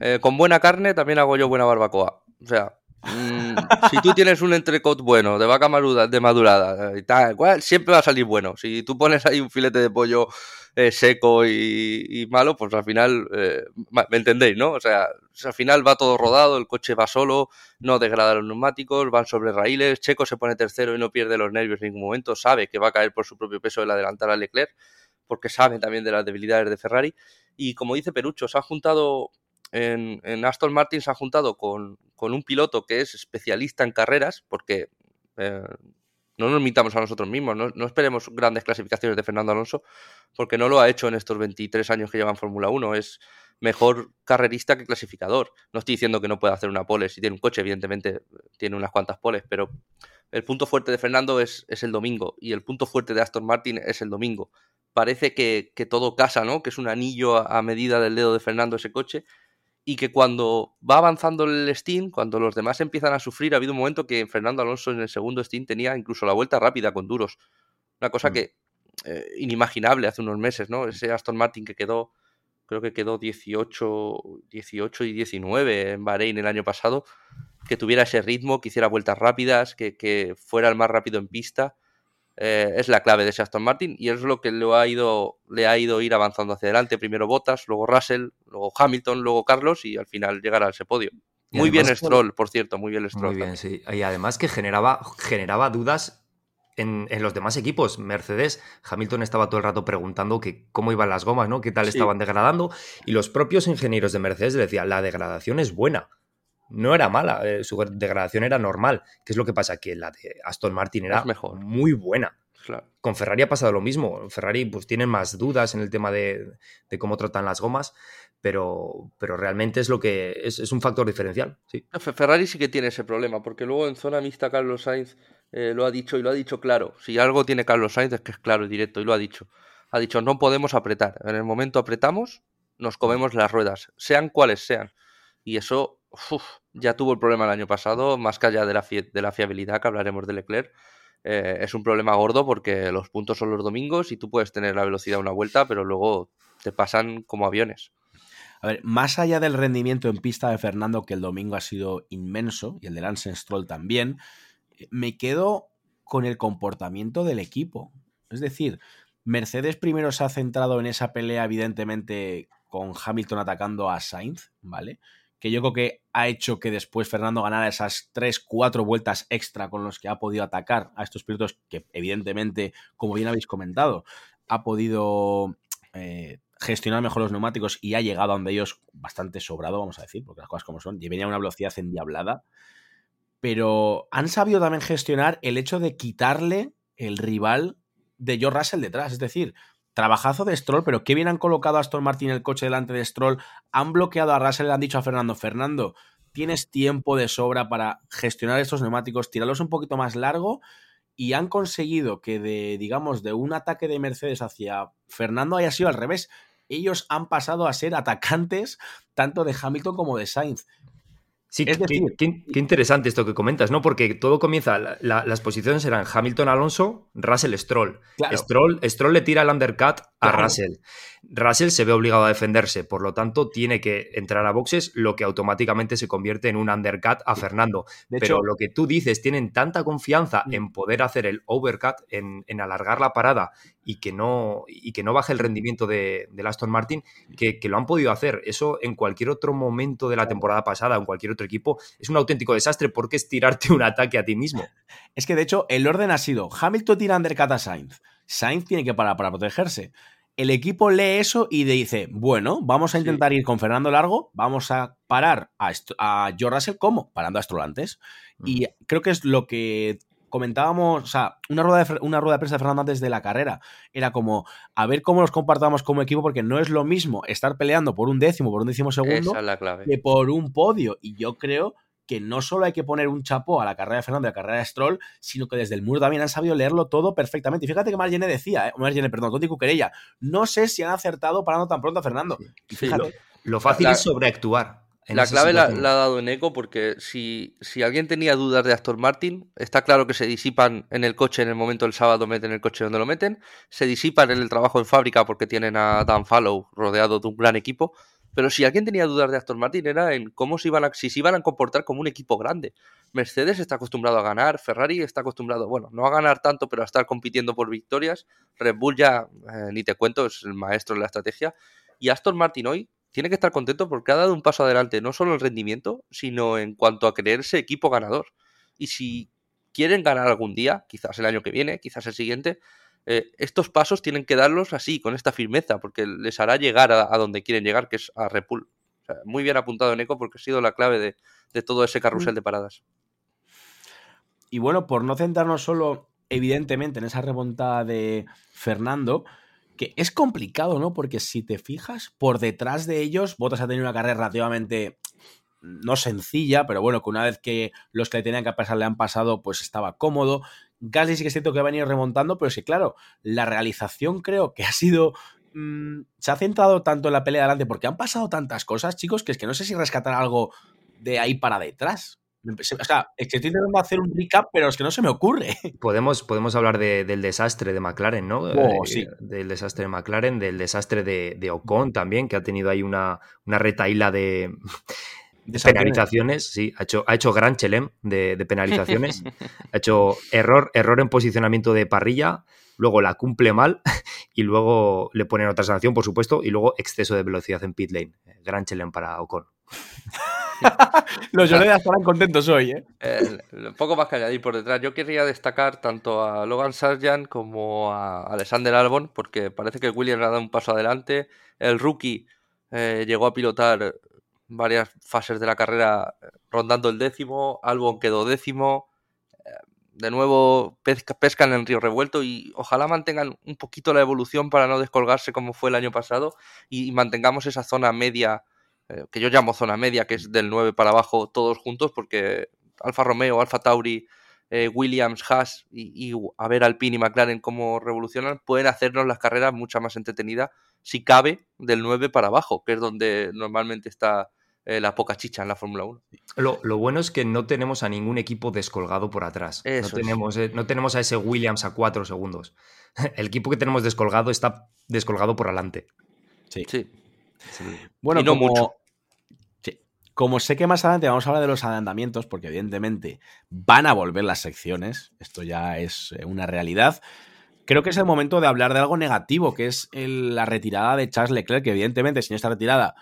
eh, con buena carne también hago yo buena barbacoa. O sea, mm, (laughs) si tú tienes un entrecot bueno, de vaca madura, de madurada eh, y tal, siempre va a salir bueno. Si tú pones ahí un filete de pollo eh, seco y, malo, pues al final, me entendéis, ¿no? O sea, al final va todo rodado, el coche va solo, no degrada los neumáticos, van sobre raíles, Checo se pone tercero y no pierde los nervios en ningún momento, sabe que va a caer por su propio peso el adelantar a Leclerc porque saben también de las debilidades de Ferrari. Y como dice Perucho, se ha juntado en, Aston Martin, se ha juntado con, un piloto que es especialista en carreras, porque eh, no nos mitamos a nosotros mismos, no, esperemos grandes clasificaciones de Fernando Alonso, porque no lo ha hecho en estos 23 años que lleva en Fórmula 1. Es mejor carrerista que clasificador. No estoy diciendo que no pueda hacer una pole, si tiene un coche, evidentemente tiene unas cuantas poles, pero el punto fuerte de Fernando es, es el domingo y el punto fuerte de Aston Martin es el domingo parece que, todo casa, ¿no? Que es un anillo a, medida del dedo de Fernando ese coche. Y que cuando va avanzando el Steam, cuando los demás empiezan a sufrir, ha habido un momento que Fernando Alonso en el segundo Steam tenía incluso la vuelta rápida con duros. Una cosa mm. que eh, inimaginable hace unos meses, ¿no? Ese Aston Martin que quedó, creo que quedó 18, 18 y 19 en Bahrein el año pasado, que tuviera ese ritmo, que hiciera vueltas rápidas, que, que fuera el más rápido en pista eh, es la clave de ese Aston Martin y es lo que le ha ido le ha ido ir avanzando hacia adelante. Primero Bottas, luego Russell, luego Hamilton, luego Carlos y al final llegar a ese podio. muy bien Stroll, por cierto, muy bien Stroll. Muy bien, sí. Y además que generaba, generaba dudas en, los demás equipos. Mercedes, Hamilton estaba todo el rato preguntando que cómo iban las gomas, ¿no? ¿Qué tal estaban degradando? Y los propios ingenieros de Mercedes le decían, la degradación es buena. No era mala, eh, su degradación era normal. ¿Qué es lo que pasa? Que la de Aston Martin era mejor. muy buena. Con Ferrari ha pasado lo mismo. Ferrari pues tienen más dudas en el tema de, cómo tratan las gomas, pero, pero realmente es lo que es, un factor diferencial. Sí. Ferrari sí que tiene ese problema, porque luego en zona mixta Carlos Sainz eh, lo ha dicho y lo ha dicho claro. Si algo tiene Carlos Sainz es que es claro y directo y lo ha dicho. Ha dicho no podemos apretar. En el momento apretamos, nos comemos las ruedas, sean cuales sean. Y eso ya tuvo el problema el año pasado, más que allá de la, fiabilidad que hablaremos de Leclerc eh, es un problema gordo porque los puntos son los domingos y tú puedes tener la velocidad una vuelta, pero luego te pasan como aviones. A ver, más allá del rendimiento en pista de Fernando, que el domingo ha sido inmenso, y el de Lance Stroll también, me quedo con el comportamiento del equipo. Es decir, Mercedes primero se ha centrado en esa pelea, evidentemente, con Hamilton atacando a Sainz, ¿vale? Que yo creo que ha hecho que después Fernando ganara esas 3, 4 vueltas extra con los que ha podido atacar a estos pilotos que evidentemente, como bien habéis comentado, ha podido eh, gestionar mejor los neumáticos y ha llegado a donde ellos bastante sobrado, vamos a decir, porque las cosas como son, y venía a una velocidad endiablada, pero han sabido también gestionar el hecho de quitarle el rival de George Russell detrás, es decir, Trabajazo de Stroll, pero qué bien han colocado a Aston Martin el coche delante de Stroll. Han bloqueado a Russell, le han dicho a Fernando, Fernando, tienes tiempo de sobra para gestionar estos neumáticos, tirarlos un poquito más largo y han conseguido que de, digamos, de un ataque de Mercedes hacia Fernando haya sido al revés. Ellos han pasado a ser atacantes tanto de Hamilton como de Sainz. Sí, qué, interesante esto que comentas, ¿no? Porque todo comienza, las posiciones eran Hamilton Alonso, Russell Stroll. Stroll. Stroll le tira el undercut a Russell. Russell se ve obligado a defenderse, por lo tanto tiene que entrar a boxes, lo que automáticamente se convierte en un undercut a Fernando. Pero lo que tú dices, tienen tanta confianza mm. en poder hacer el overcut, en, alargar la parada y que no, y que no baje el rendimiento de, Aston Martin, que, lo han podido hacer. Eso en cualquier otro momento de la temporada pasada, en cualquier otro equipo, es un auténtico desastre porque es tirarte un ataque a ti mismo. Es que de hecho el orden ha sido Hamilton tira undercut a Sainz. Sainz tiene que parar para protegerse el equipo lee eso y dice, bueno, vamos a intentar ir con Fernando Largo, vamos a parar a, a George Russell, ¿cómo? Parando a Stroll antes. Y creo que es lo que comentábamos, o sea, una rueda, de, una rueda de prensa de Fernando antes de la carrera, era como, a ver cómo nos compartamos como equipo, porque no es lo mismo estar peleando por un décimo, por un décimo segundo, que por un podio. Y yo creo que no solo hay que poner un chapo a la carrera de Fernando y a la carrera de Stroll, sino que desde el muro también han sabido leerlo todo perfectamente. Y fíjate que Margene decía, eh, Margene, perdón, Toti Cuquerella, no sé si han acertado parando tan pronto a Fernando. lo, fácil es sobreactuar. La clave la, ha dado en eco porque si, si alguien tenía dudas de Aston Martin, está claro que se disipan en el coche en el momento del sábado, meten el coche donde lo meten, se disipan en el trabajo en fábrica porque tienen a Dan Fallow rodeado de un gran equipo, pero si alguien tenía dudas de Aston Martin era en cómo se iban a, si se iban a comportar como un equipo grande. Mercedes está acostumbrado a ganar, Ferrari está acostumbrado, bueno, no a ganar tanto, pero a estar compitiendo por victorias. Red Bull ya, eh, ni te cuento, es el maestro de la estrategia. Y Aston Martin hoy tiene que estar contento porque ha dado un paso adelante, no solo en rendimiento, sino en cuanto a creerse equipo ganador. Y si quieren ganar algún día, quizás el año que viene, quizás el siguiente, eh, estos pasos tienen que darlos así, con esta firmeza, porque les hará llegar a, donde quieren llegar, que es a Repul. muy bien apuntado, Eco porque ha sido la clave de, todo ese carrusel mm. de paradas. Y bueno, por no centrarnos solo, evidentemente, en esa remontada de Fernando, que es complicado, ¿no? Porque si te fijas, por detrás de ellos, Botas ha tenido una carrera relativamente no sencilla, pero bueno, que una vez que los que le tenían que pasar le han pasado, pues estaba cómodo. Gasly sí que es cierto que ha venido remontando, pero sí, claro, la realización creo que (laughs) ha sido. Mm, se ha centrado tanto en la pelea de adelante porque han pasado tantas cosas, chicos, que es que no sé si rescatar algo de ahí para detrás. O sea, estoy intentando hacer un recap, pero es que no se me ocurre. (laughs) Podemos, podemos hablar del desastre de McLaren, ¿no? Oh, sí. Del desastre de McLaren, del desastre de, Ocon también, que ha tenido ahí una, una retaíla de, (laughs) penalizaciones, sí, ha hecho, ha hecho gran chelem de, penalizaciones. (laughs) ha hecho error, error en posicionamiento de parrilla, luego la cumple mal y luego le ponen otra sanción, por supuesto, y luego exceso de velocidad en pit lane. Gran chelem para Ocon. (laughs) Los Yonedas estarán contentos hoy, ¿eh? ¿eh? Poco más que añadir por detrás. Yo quería destacar tanto a Logan Sargent como a Alexander Albon, porque parece que Williams ha dado un paso adelante. El rookie eh, llegó a pilotar varias fases de la carrera rondando el décimo. Albon quedó décimo. Eh, de nuevo pescan en Río Revuelto y ojalá mantengan un poquito la evolución para no descolgarse como fue el año pasado y mantengamos esa zona media eh, que yo llamo zona media, que es del 9 para abajo, todos juntos, porque Alfa Romeo, Alfa Tauri, eh, Williams, Haas y, a ver Alpine y McLaren cómo revolucionan, pueden hacernos las carreras mucho más entretenidas, si cabe, del 9 para abajo, que es donde normalmente está eh, la poca chicha en la Fórmula 1. Lo, bueno es que no tenemos a ningún equipo descolgado por atrás. no, tenemos, no tenemos a ese Williams a 4 segundos. (laughs) El equipo que tenemos descolgado está descolgado por adelante. Sí. sí. Bueno, no como, mucho. Como sé que más adelante vamos a hablar de los adelantamientos, porque evidentemente van a volver las secciones, esto ya es eh, una realidad. Creo que es el momento de hablar de algo negativo, que es la retirada de Charles Leclerc, que evidentemente sin esta retirada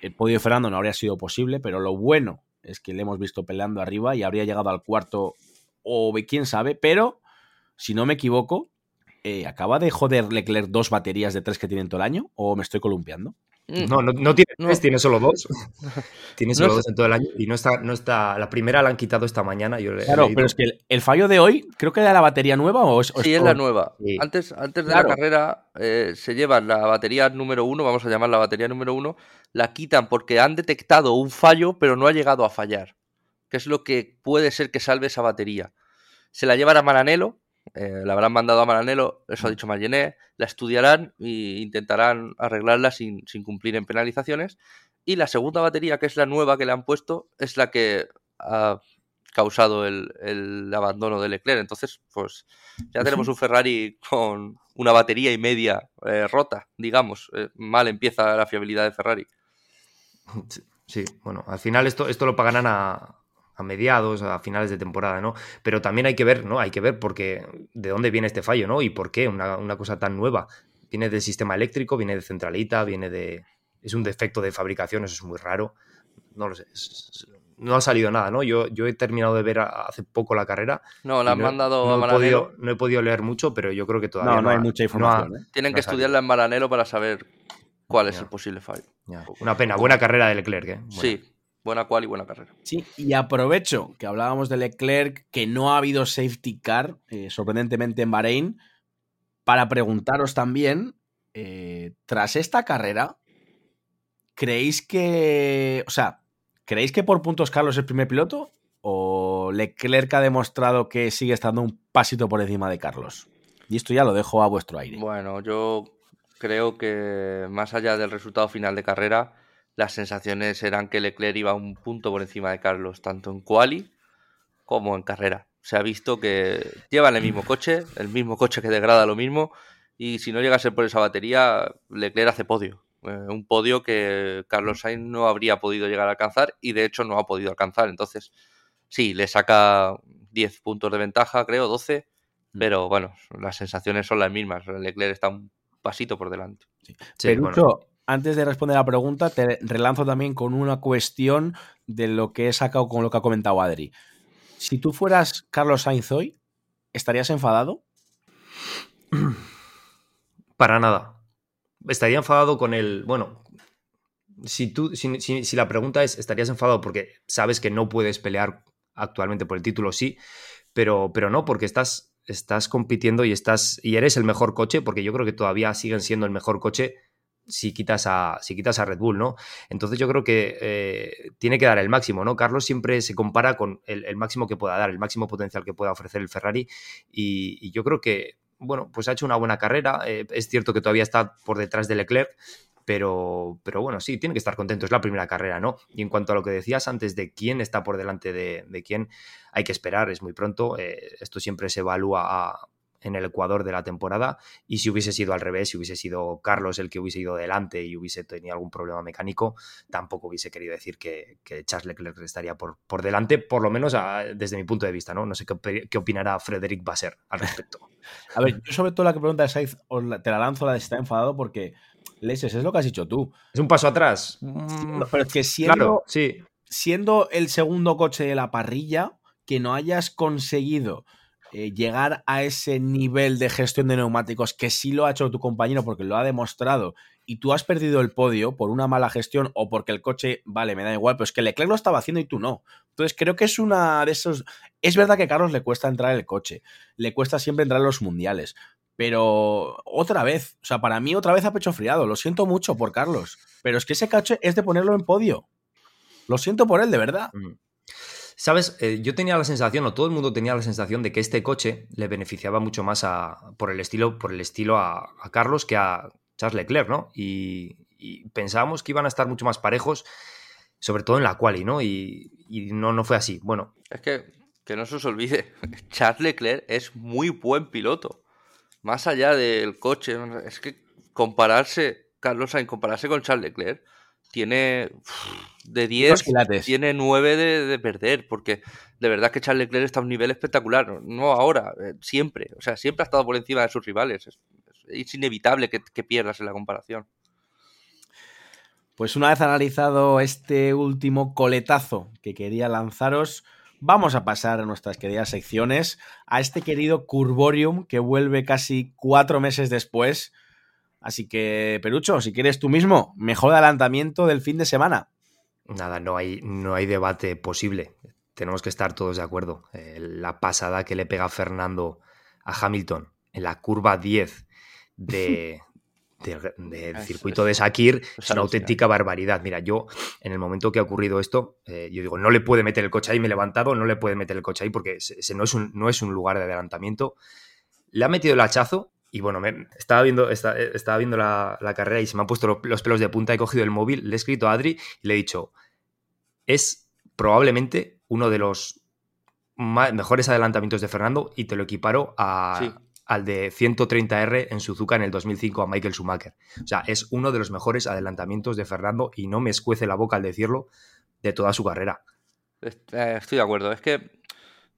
el podio de Fernando no habría sido posible, pero lo bueno es que le hemos visto peleando arriba y habría llegado al cuarto o quién sabe, pero si no me equivoco, eh, ¿acaba de joder Leclerc dos baterías de tres que tienen todo el año o me estoy columpiando? Mm. No, no, tiene tres, tiene solo dos. (laughs) tiene solo dos en todo el año. Y no está, no está. La primera la han quitado esta mañana. Yo claro, pero es que el, fallo de hoy, creo que era la batería nueva o es. Sí, es la nueva. Antes, antes de la carrera eh, se llevan la batería número uno, vamos a llamar la batería número uno, la quitan porque han detectado un fallo, pero no ha llegado a fallar. Que es lo que puede ser que salve esa batería. Se la llevan a Maranello, eh, la habrán mandado a Maranello, eso ha dicho Margené, la estudiarán e intentarán arreglarla sin, cumplir en penalizaciones. Y la segunda batería, que es la nueva que le han puesto, es la que ha causado el, abandono de Leclerc. Entonces, pues ya tenemos un Ferrari con una batería y media eh, rota, digamos. Eh, mal empieza la fiabilidad de Ferrari. Sí, bueno, al final esto, esto lo pagarán a, a mediados, a finales de temporada, ¿no? Pero también hay que ver, ¿no? Hay que ver porque de dónde viene este fallo, ¿no? Y por qué una, cosa tan nueva. Viene del sistema eléctrico, viene de centralita, viene de... Es un defecto de fabricación, eso es muy raro. No lo sé. no ha salido nada, ¿no? Yo, yo he terminado de ver hace poco la carrera. No, la han mandado a Maranelo. no he podido leer mucho, pero yo creo que todavía no, hay mucha información. ¿eh? Tienen que estudiarla en Maranelo para saber cuál es el posible fallo. Una pena, buena carrera de Leclerc, ¿eh? Sí, buena cual y buena carrera. Sí, y aprovecho que hablábamos de Leclerc, que no ha habido safety car, eh, sorprendentemente en Bahrein, para preguntaros también, eh, tras esta carrera, ¿creéis que, o sea, ¿creéis que por puntos Carlos es el primer piloto? ¿O Leclerc ha demostrado que sigue estando un pasito por encima de Carlos? Y esto ya lo dejo a vuestro aire. Bueno, yo creo que más allá del resultado final de carrera, las sensaciones eran que Leclerc iba un punto por encima de Carlos, tanto en quali como en carrera. Se ha visto que llevan el mismo coche, el mismo coche que degrada lo mismo, y si no llega a ser por esa batería, Leclerc hace podio. Eh, un podio que Carlos Sainz no habría podido llegar a alcanzar y de hecho no ha podido alcanzar. Entonces, sí, le saca 10 puntos de ventaja, creo, 12, mm. pero bueno, las sensaciones son las mismas. Leclerc está un pasito por delante. Sí. Pero antes de responder la pregunta, te relanzo también con una cuestión de lo que he sacado con lo que ha comentado Adri. Si tú fueras Carlos Sainz hoy, ¿estarías enfadado? (clears throat) Para nada. Estaría enfadado con el. Bueno, si, tú, si, la pregunta es, ¿estarías enfadado porque sabes que no puedes pelear actualmente por el título? Sí, pero, pero no, porque estás, estás compitiendo y, estás, y eres el mejor coche, porque yo creo que todavía siguen siendo el mejor coche si quitas a, si quitas a Red Bull, ¿no? Entonces yo creo que eh, tiene que dar el máximo, ¿no? Carlos siempre se compara con el, máximo que pueda dar, el máximo potencial que pueda ofrecer el Ferrari y, yo creo que, bueno, pues ha hecho una buena carrera. Eh, es cierto que todavía está por detrás de Leclerc, pero, pero bueno, sí, tiene que estar contento, es la primera carrera, ¿no? Y en cuanto a lo que decías antes de quién está por delante de, quién, hay que esperar, es muy pronto, eh, esto siempre se evalúa a, en el Ecuador de la temporada y si hubiese sido al revés, si hubiese sido Carlos el que hubiese ido delante y hubiese tenido algún problema mecánico, tampoco hubiese querido decir que, Charles Leclerc estaría por, por delante, por lo menos desde mi punto de vista, ¿no? No sé qué, opinará Frederic Basser al respecto. (laughs) A ver, yo sobre todo la que pregunta de Saiz, te la lanzo la de si está enfadado porque Leses, es lo que has dicho tú. Es un paso atrás. Mm, pero es que siendo, sí. siendo el segundo coche de la parrilla, que no hayas conseguido eh, llegar a ese nivel de gestión de neumáticos que sí lo ha hecho tu compañero porque lo ha demostrado y tú has perdido el podio por una mala gestión o porque el coche, vale, me da igual, pero es que Leclerc lo estaba haciendo y tú no. Entonces creo que es una de esos... Es verdad que a Carlos le cuesta entrar en el coche, le cuesta siempre entrar en los mundiales, pero otra vez, o sea, para mí otra vez ha pecho friado, lo siento mucho por Carlos, pero es que ese coche es de ponerlo en podio. Lo siento por él, de verdad. Sabes, eh, yo tenía la sensación, o todo el mundo tenía la sensación de que este coche le beneficiaba mucho más a, por el estilo, por el estilo a, Carlos que a Charles Leclerc, ¿no? Y, pensábamos que iban a estar mucho más parejos, sobre todo en la quali, ¿no? Y, no, no fue así. Bueno. Es que, que no se os olvide, (laughs) Charles Leclerc es muy buen piloto. Más allá del coche, es que compararse, Carlos Sainz, compararse con Charles Leclerc, tiene de 10, tiene 9 de, perder, porque de verdad que Charles Leclerc está a un nivel espectacular, no ahora, eh, siempre, o sea, siempre ha estado por encima de sus rivales, es, inevitable que, que, pierdas en la comparación. Pues una vez analizado este último coletazo que quería lanzaros, vamos a pasar a nuestras queridas secciones, a este querido Curborium que vuelve casi cuatro meses después, Así que, Perucho, si quieres tú mismo, mejor adelantamiento del fin de semana. Nada, no hay, no hay debate posible. Tenemos que estar todos de acuerdo. Eh, la pasada que le pega Fernando a Hamilton en la curva 10 de, (laughs) del circuito de Sakir es una auténtica barbaridad. Mira, yo en el momento que ha ocurrido esto, eh, yo digo, no le puede meter el coche ahí, me he levantado, no le puede meter el coche ahí porque ese no, es un, no es un lugar de adelantamiento. Le ha metido el hachazo, y bueno, me, estaba viendo, estaba, viendo la, carrera y se me han puesto los pelos de punta. He cogido el móvil, le he escrito a Adri y le he dicho: es probablemente uno de los mejores adelantamientos de Fernando y te lo equiparo al de 130R en Suzuka en el 2005 a Michael Schumacher. O sea, es uno de los mejores adelantamientos de Fernando y no me escuece la boca al decirlo de toda su carrera. Eh, estoy de acuerdo. Es que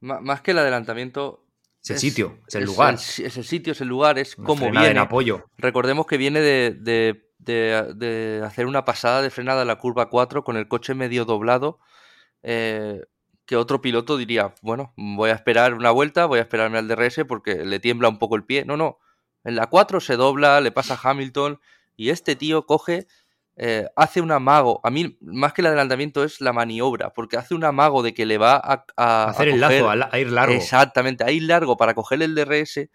más que el adelantamiento, es el sitio, es el lugar. Es, el sitio, es el lugar, es como viene. En apoyo. Recordemos que viene de, hacer una pasada de frenada en la curva 4 con el coche medio doblado. Eh, que otro piloto diría, bueno, voy a esperar una vuelta, voy a esperarme al DRS porque le tiembla un poco el pie. No, no. En la 4 se dobla, le pasa a Hamilton y este tío coge eh, hace un amago. A mí, más que el adelantamiento, es la maniobra, porque hace un amago de que le va a, hacer el lazo, a, ir largo. Exactamente, a ir largo para coger el DRS.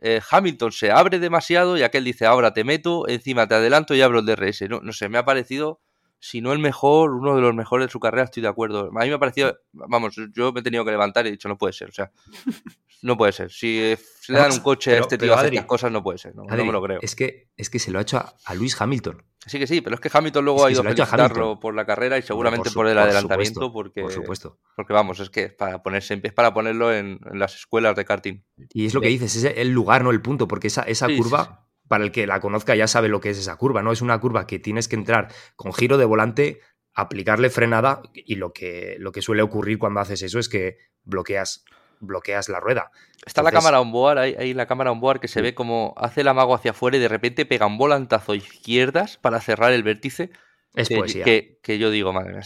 Eh, Hamilton se abre demasiado y aquel dice: Ahora te meto, encima te adelanto y abro el DRS. No, no sé, me ha parecido, si no el mejor, uno de los mejores de su carrera, estoy de acuerdo. A mí me ha parecido, vamos, yo me he tenido que levantar y he dicho: No puede ser, o sea, (laughs) no puede ser. Si, le dan un coche a este tío a hacer cosas, no puede ser, no, me lo creo. Es que, es que se lo ha hecho a Luis Hamilton. Sí que sí, pero es que Hamilton luego ha ido a felicitarlo por la carrera y seguramente por, el adelantamiento, porque, por supuesto. porque vamos, es que para ponerse es para ponerlo en, las escuelas de karting. Y es lo que dices, es el lugar, no el punto, porque esa, esa curva, para el que la conozca ya sabe lo que es esa curva, ¿no? Es una curva que tienes que entrar con giro de volante, aplicarle frenada y lo que, lo que suele ocurrir cuando haces eso es que bloqueas bloqueas la rueda. Está la cámara on board, ahí, la cámara on board que se ve como hace el amago hacia afuera y de repente pega un volantazo a izquierdas para cerrar el vértice. Es que, poesía. Que, yo digo, madre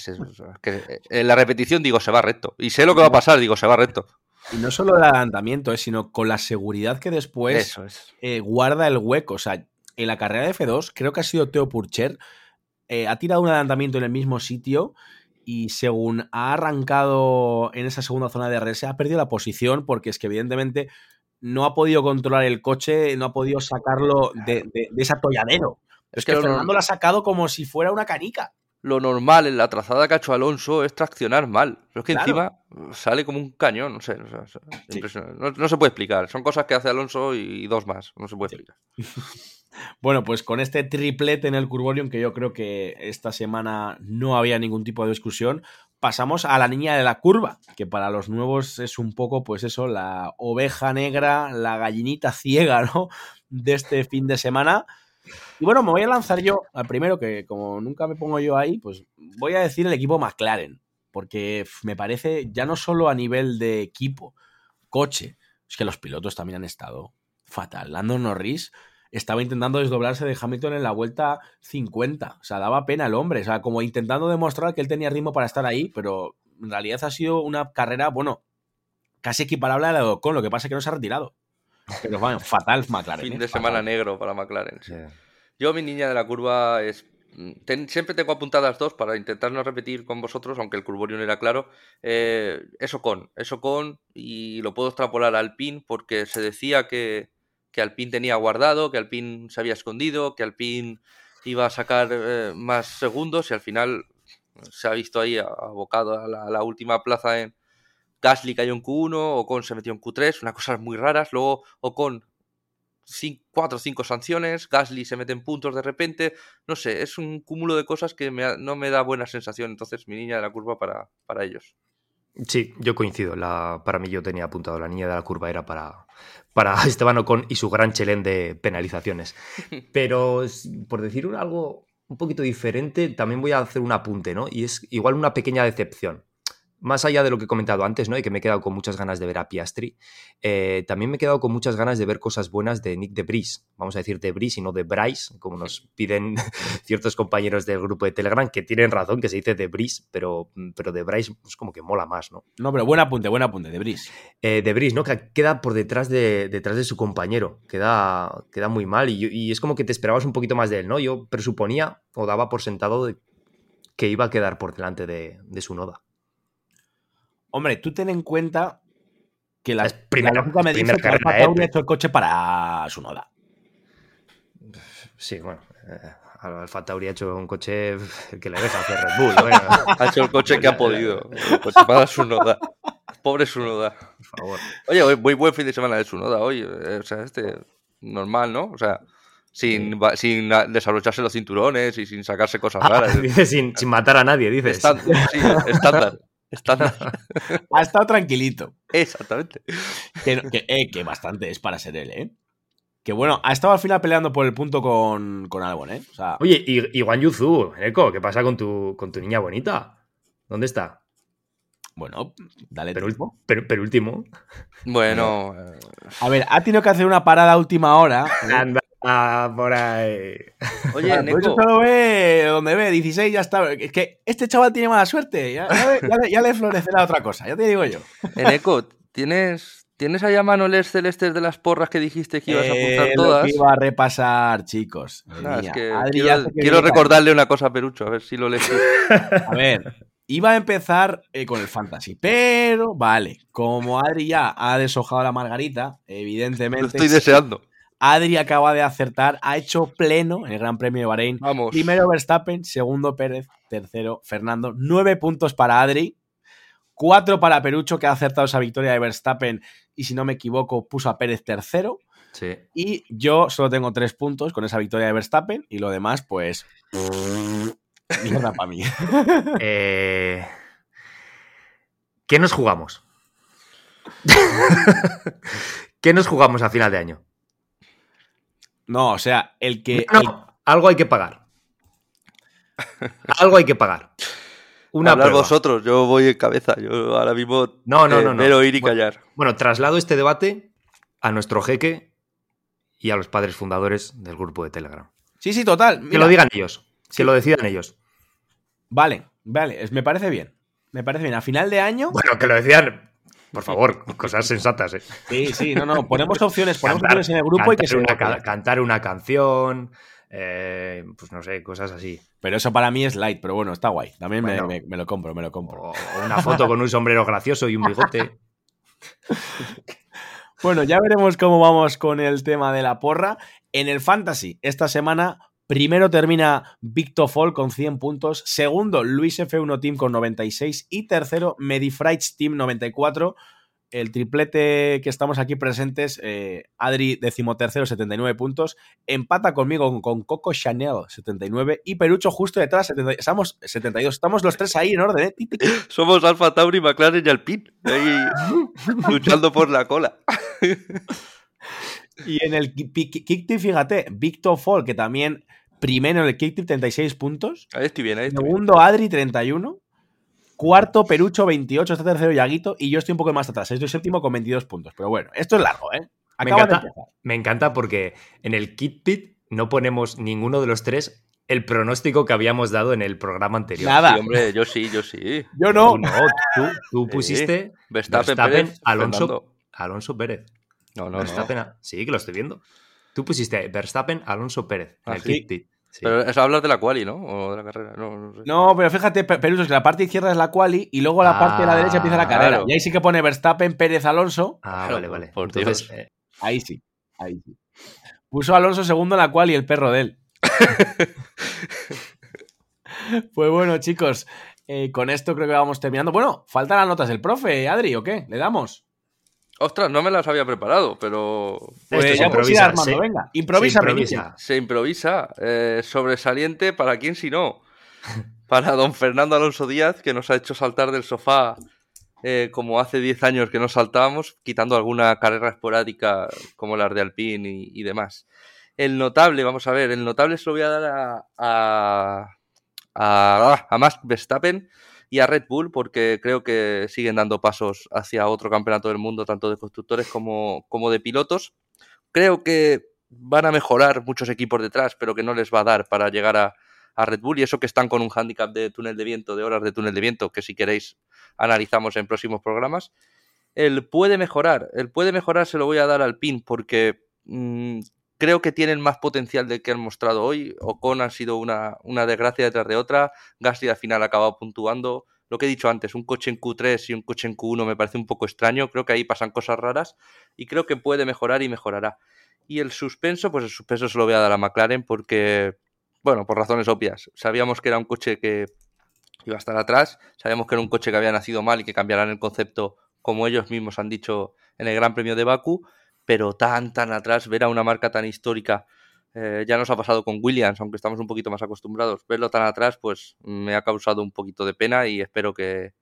que en la repetición digo se va recto. Y sé lo que va a pasar, digo se va recto. Y no solo el adelantamiento, eh, sino con la seguridad que después eh, guarda el hueco. O sea, en la carrera de F2, creo que ha sido Teo Purcher, eh, ha tirado un adelantamiento en el mismo sitio y según ha arrancado en esa segunda zona de RS, ha perdido la posición porque es que evidentemente no ha podido controlar el coche, no ha podido sacarlo de, ese atolladero. Es, que, Fernando lo ha sacado como si fuera una canica. Lo normal en la trazada que ha hecho Alonso es traccionar mal. Pero es que encima sale como un cañón, no sé. No, no, se puede explicar. Son cosas que hace Alonso y dos más. No se puede explicar. (laughs) Bueno, pues con este triplete en el Curborium, que yo creo que esta semana no había ningún tipo de discusión, pasamos a la niña de la curva, que para los nuevos es un poco, pues eso, la oveja negra, la gallinita ciega, ¿no? De este fin de semana. Y bueno, me voy a lanzar yo al primero, que como nunca me pongo yo ahí, pues voy a decir el equipo McLaren, porque me parece ya no solo a nivel de equipo, coche, es que los pilotos también han estado fatal. Lando Norris estaba intentando desdoblarse de Hamilton en la vuelta 50. O sea, daba pena el hombre. O sea, como intentando demostrar que él tenía ritmo para estar ahí, pero en realidad ha sido una carrera, bueno, casi equiparable a la de Ocon. Lo que pasa es que no se ha retirado. Pero bueno, fatal McLaren. Fin ¿eh? de Fatal. semana negro para McLaren. Sí. Yo, mi niña de la curva, es. ten- siempre tengo apuntadas dos para intentar no repetir con vosotros, aunque el curvorio no era claro. Eh, eso con, eso con, y lo puedo extrapolar al PIN porque se decía que, que Alpine tenía guardado, que Alpine se había escondido, que Alpine iba a sacar eh, más segundos y al final se ha visto ahí abocado a la, a la última plaza en Gasly cayó en Q1, Ocon se metió en Q3, unas cosas muy raras. Luego Ocon cin- cuatro o cinco sanciones, Gasly se mete en puntos de repente, no sé, es un cúmulo de cosas que me no me da buena sensación, entonces mi niña de la curva para, para ellos. Sí, yo coincido. La, para mí yo tenía apuntado, la niña de la curva era para, para (laughs) Esteban Ocon y su gran chelén de penalizaciones. (laughs) Pero por decir algo un poquito diferente, también voy a hacer un apunte, ¿no? Y es igual una pequeña decepción. Más allá de lo que he comentado antes, ¿no? Y que me he quedado con muchas ganas de ver a Piastri, eh, también me he quedado con muchas ganas de ver cosas buenas de Nick de Bris. Vamos a decir de Bris y no de Bryce, como nos piden (laughs) ciertos compañeros del grupo de Telegram, que tienen razón que se dice de Bris, pero, pero de Bryce es como que mola más, ¿no? No, pero buen apunte, buen apunte, de Brice. Eh, de Bris, ¿no? Que queda por detrás de, detrás de su compañero. Queda, queda muy mal y, es como que te esperabas un poquito más de él, ¿no? Yo presuponía o daba por sentado de que iba a quedar por delante de, de su noda. Hombre, tú ten en cuenta que la, Es primera- la lógica me dice que Alfa. Tauri ha hecho el coche para su noda. Sí, bueno. Eh, Alfa Tauri ha hecho un coche que le deja hacer Red Bull. bueno, Ha hecho el coche que ha podido, el coche para Sunoda. Pobre Sunoda. por favor. Oye, muy buen fin de semana de Sunoda hoy, eh, o sea, este, normal, ¿no? O sea, sin, va- sin desabrocharse los cinturones y sin sacarse cosas Ah, raras. (laughs) dice sin, sin matar a nadie, dices. Estándar, sí, estándar, estándar. (laughs) Ha estado tranquilito. Exactamente. Que, que, eh, que bastante es para ser él, ¿eh? Que bueno, ha estado al final peleando por el punto con, con Albon, ¿eh? O sea, Oye, y, y Guan Yuzu, Eco, ¿qué pasa con tu, con tu niña bonita? ¿Dónde está? bueno, dale Pero, tiempo. pero, pero último. Bueno, eh, A ver, ha tenido que hacer una parada a última hora. (laughs) Anda por ahí. (laughs) oye, Por eso Neko, solo ve donde ve 16 ya está. Es que este chaval tiene mala suerte. Ya, ya le- ya le, ya le florecerá otra cosa, ya te digo yo. Eneco, ¿tienes, ¿tienes ahí a mano los celestes de las porras que dijiste que ibas a apuntar Eh, lo todas? que iba a repasar, chicos. Ah, es que Adri quiero, que recordarle una cosa a Perucho, a ver si lo lees. (laughs) tú. A ver, iba a empezar eh, con el fantasy, pero vale, como Adri ya ha deshojado la margarita, evidentemente. Lo estoy deseando. Adri acaba de acertar, ha hecho pleno en el Gran Premio de Bahrein. Vamos. Primero Verstappen, segundo Pérez, tercero Fernando. Nueve puntos para Adri, cuatro para Perucho, que ha acertado esa victoria de Verstappen y si no me equivoco puso a Pérez tercero. Sí. Y yo solo tengo tres puntos con esa victoria de Verstappen y lo demás, pues. Mierda para mí. (laughs) Eh, ¿Qué nos jugamos? (laughs) ¿Qué nos jugamos a final de año? No, o sea, el que. No, el- algo hay que pagar. Algo hay que pagar. Una Hablar prueba. vosotros, yo voy en cabeza. Yo ahora mismo No, no, eh, no, no. ver, oír y callar. Bueno, traslado este debate a nuestro jeque y a los padres fundadores del grupo de Telegram. Sí, sí, total. Que lo digan ellos. Que lo decidan ellos. Vale, vale, es- me parece bien. Me parece bien. A final de año. Bueno, que lo decidan. Por favor, (laughs) cosas sensatas, ¿eh? Sí, sí, no, no. Ponemos opciones, ponemos Cantar- opciones en el grupo y que cantar se una, ca- cantar una canción, eh, pues no sé, cosas así. Pero eso para mí es light, pero bueno, está guay. También me- Bueno. me, me lo compro, me lo compro. O una foto con un sombrero gracioso y un bigote. (laughs) Bueno, ya veremos cómo vamos con el tema de la porra. En el Fantasy, esta semana, primero termina Victor Fall con 100 puntos, segundo Luis F1 Team con 96 y tercero Medifrights Team 94. El triplete que estamos aquí presentes, eh, Adri decimotercero, 79 puntos. Empata conmigo con, con Coco Chanel, 79. Y Perucho justo detrás, 70 estamos 72. Estamos los tres ahí en orden, ¿eh? (laughs) Somos Alfa Tauri, McLaren y Alpine. Ahí (laughs) luchando por la cola. Y en el ki- pi- kick tip, fíjate, Victor Fall, que también primero en el kick tip, 36 puntos. Ahí estoy bien, ahí estoy bien. Segundo, Adri, 31. Cuarto, Perucho, 28. Está tercero, Yaguito. Y yo estoy un poco más atrás. Estoy séptimo con 22 puntos. Pero bueno, esto es largo, ¿eh? me, encanta, me encanta porque en el Kit Pit no ponemos ninguno de los tres el pronóstico que habíamos dado en el programa anterior. Nada. hombre, yo sí, yo sí. Yo no. Tú, no, tú, pusiste Verstappen, Alonso, Alonso Pérez. No, no, no. Sí, que lo estoy viendo. Tú pusiste Verstappen, Alonso Pérez en ah, el Kit Pit. Pero eso hablas de la quali, ¿no? O de la carrera. No, pero fíjate, Peruso, es que la parte izquierda es la quali y luego la parte de la derecha empieza la carrera. Y ahí sí que pone Verstappen, Pérez, Alonso. Ah, vale, vale. Entonces, eh, ahí sí, ahí sí. Puso Alonso segundo en la quali y el perro de él. (laughs) pues bueno, chicos, eh, con esto creo que vamos terminando. Bueno, faltan las notas del profe, Adri, ¿o qué? ¿Le damos? Ostras, no me las había preparado, pero. Pues ya improvisa, Armando, venga. Improvisa, se improvisa. Se improvisa. Eh, sobresaliente, ¿para quién si no? (laughs) Para don Fernando Alonso Díaz, que nos ha hecho saltar del sofá eh, como hace 10 años que no saltábamos, quitando alguna carrera esporádica como las de Alpine y, demás. El notable, vamos a ver, el notable se lo voy a dar a, a, a, a Max Verstappen y a Red Bull porque creo que siguen dando pasos hacia otro campeonato del mundo, tanto de constructores como, como de pilotos. Creo que van a mejorar muchos equipos detrás, pero que no les va a dar para llegar a, Red Bull y eso que están con un handicap de túnel de viento, de horas de túnel de viento, que si queréis analizamos en próximos programas. Él puede mejorar, él puede mejorar, se lo voy a dar al PIN porque mm, creo que tienen más potencial del que han mostrado hoy. Ocon ha sido una, una desgracia detrás de otra. Gasly al final ha acabado puntuando. Lo que he dicho antes, un coche en Q3 y un coche en Q1 me parece un poco extraño. Creo que ahí pasan cosas raras y creo que puede mejorar y mejorará. Y el suspenso, pues el suspenso se lo voy a dar a McLaren porque, bueno, por razones obvias. Sabíamos que era un coche que iba a estar atrás, sabíamos que era un coche que había nacido mal y que cambiarán el concepto como ellos mismos han dicho en el Gran Premio de Baku pero tan, tan atrás, ver a una marca tan histórica, eh, ya nos ha pasado con Williams, aunque estamos un poquito más acostumbrados, verlo tan atrás, pues me ha causado un poquito de pena y espero que,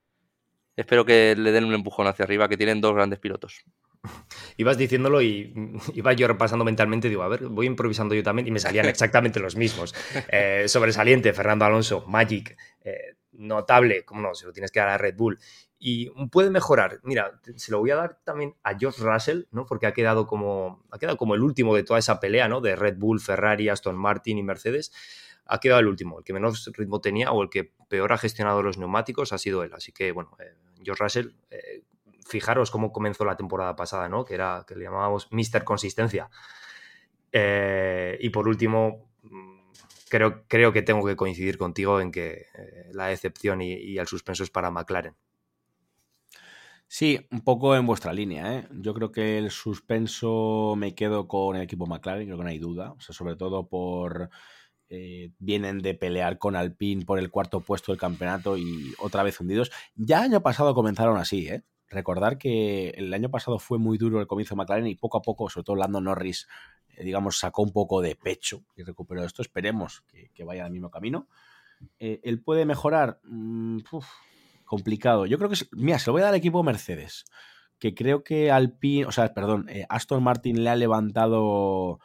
espero que le den un empujón hacia arriba, que tienen dos grandes pilotos. (laughs) Ibas diciéndolo y (laughs) iba yo repasando mentalmente, digo, a ver, voy improvisando yo también y me salían (laughs) exactamente los mismos. Eh, sobresaliente, Fernando Alonso, Magic, eh, notable, como no, se lo tienes que dar a Red Bull y puede mejorar. Mira, se lo voy a dar también a George Russell, ¿no? Porque ha quedado como ha quedado como el último de toda esa pelea, ¿no? De Red Bull, Ferrari, Aston Martin y Mercedes. Ha quedado el último, el que menos ritmo tenía o el que peor ha gestionado los neumáticos ha sido él. Así que, bueno, eh, George Russell, eh, fijaros cómo comenzó la temporada pasada, ¿no? Que era que le llamábamos Mr. Consistencia. Eh, y por último, mm, creo, creo que tengo que coincidir contigo en que la decepción y el suspenso es para McLaren. Sí, un poco en vuestra línea. ¿eh? Yo creo que el suspenso me quedo con el equipo McLaren, creo que no hay duda. O sea, sobre todo por. Eh, vienen de pelear con Alpine por el cuarto puesto del campeonato y otra vez hundidos. Ya año pasado comenzaron así, ¿eh? Recordar que el año pasado fue muy duro el comienzo de McLaren y poco a poco, sobre todo Lando Norris, eh, digamos, sacó un poco de pecho y recuperó esto. Esperemos que, vaya al mismo camino. ¿Él puede mejorar? Mm, complicado. Yo creo que, mira, se lo voy a dar al equipo Mercedes, que creo que Alpine, o sea, perdón, eh, Aston Martin le ha levantado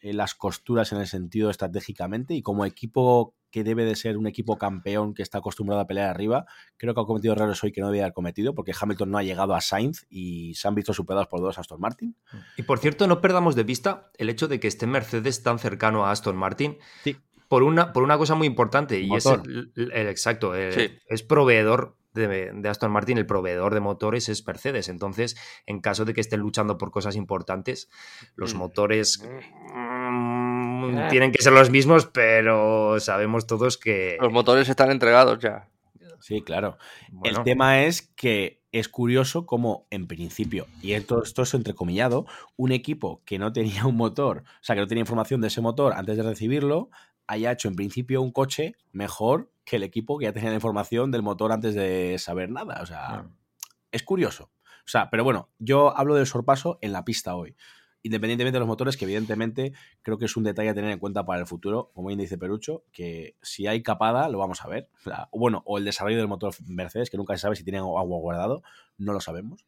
eh, las costuras en el sentido estratégicamente y como equipo que debe de ser un equipo campeón que está acostumbrado a pelear arriba, creo que ha cometido errores hoy que no debía haber cometido porque Hamilton no ha llegado a Sainz y se han visto superados por dos Aston Martin. Y por cierto, no perdamos de vista el hecho de que esté Mercedes tan cercano a Aston Martin. Sí. Por una, por una cosa muy importante, y es el, exacto, es proveedor de, Aston Martin, el proveedor de motores es Mercedes. Entonces, en caso de que estén luchando por cosas importantes, los mm. motores mm, eh. tienen que ser los mismos, pero sabemos todos que... Los motores están entregados ya. Sí, claro. El tema es que es curioso como, en principio, y esto, esto es entrecomillado, un equipo que no tenía un motor, o sea, que no tenía información de ese motor antes de recibirlo, haya hecho en principio un coche mejor que el equipo que ya tenía la información del motor antes de saber nada. O sea, es curioso. O sea, pero bueno, yo hablo del sorpaso en la pista hoy. Independientemente de los motores, que evidentemente creo que es un detalle a tener en cuenta para el futuro, como bien dice Perucho, que si hay capada lo vamos a ver. O bueno, o el desarrollo del motor Mercedes, que nunca se sabe si tienen agua guardado, no lo sabemos.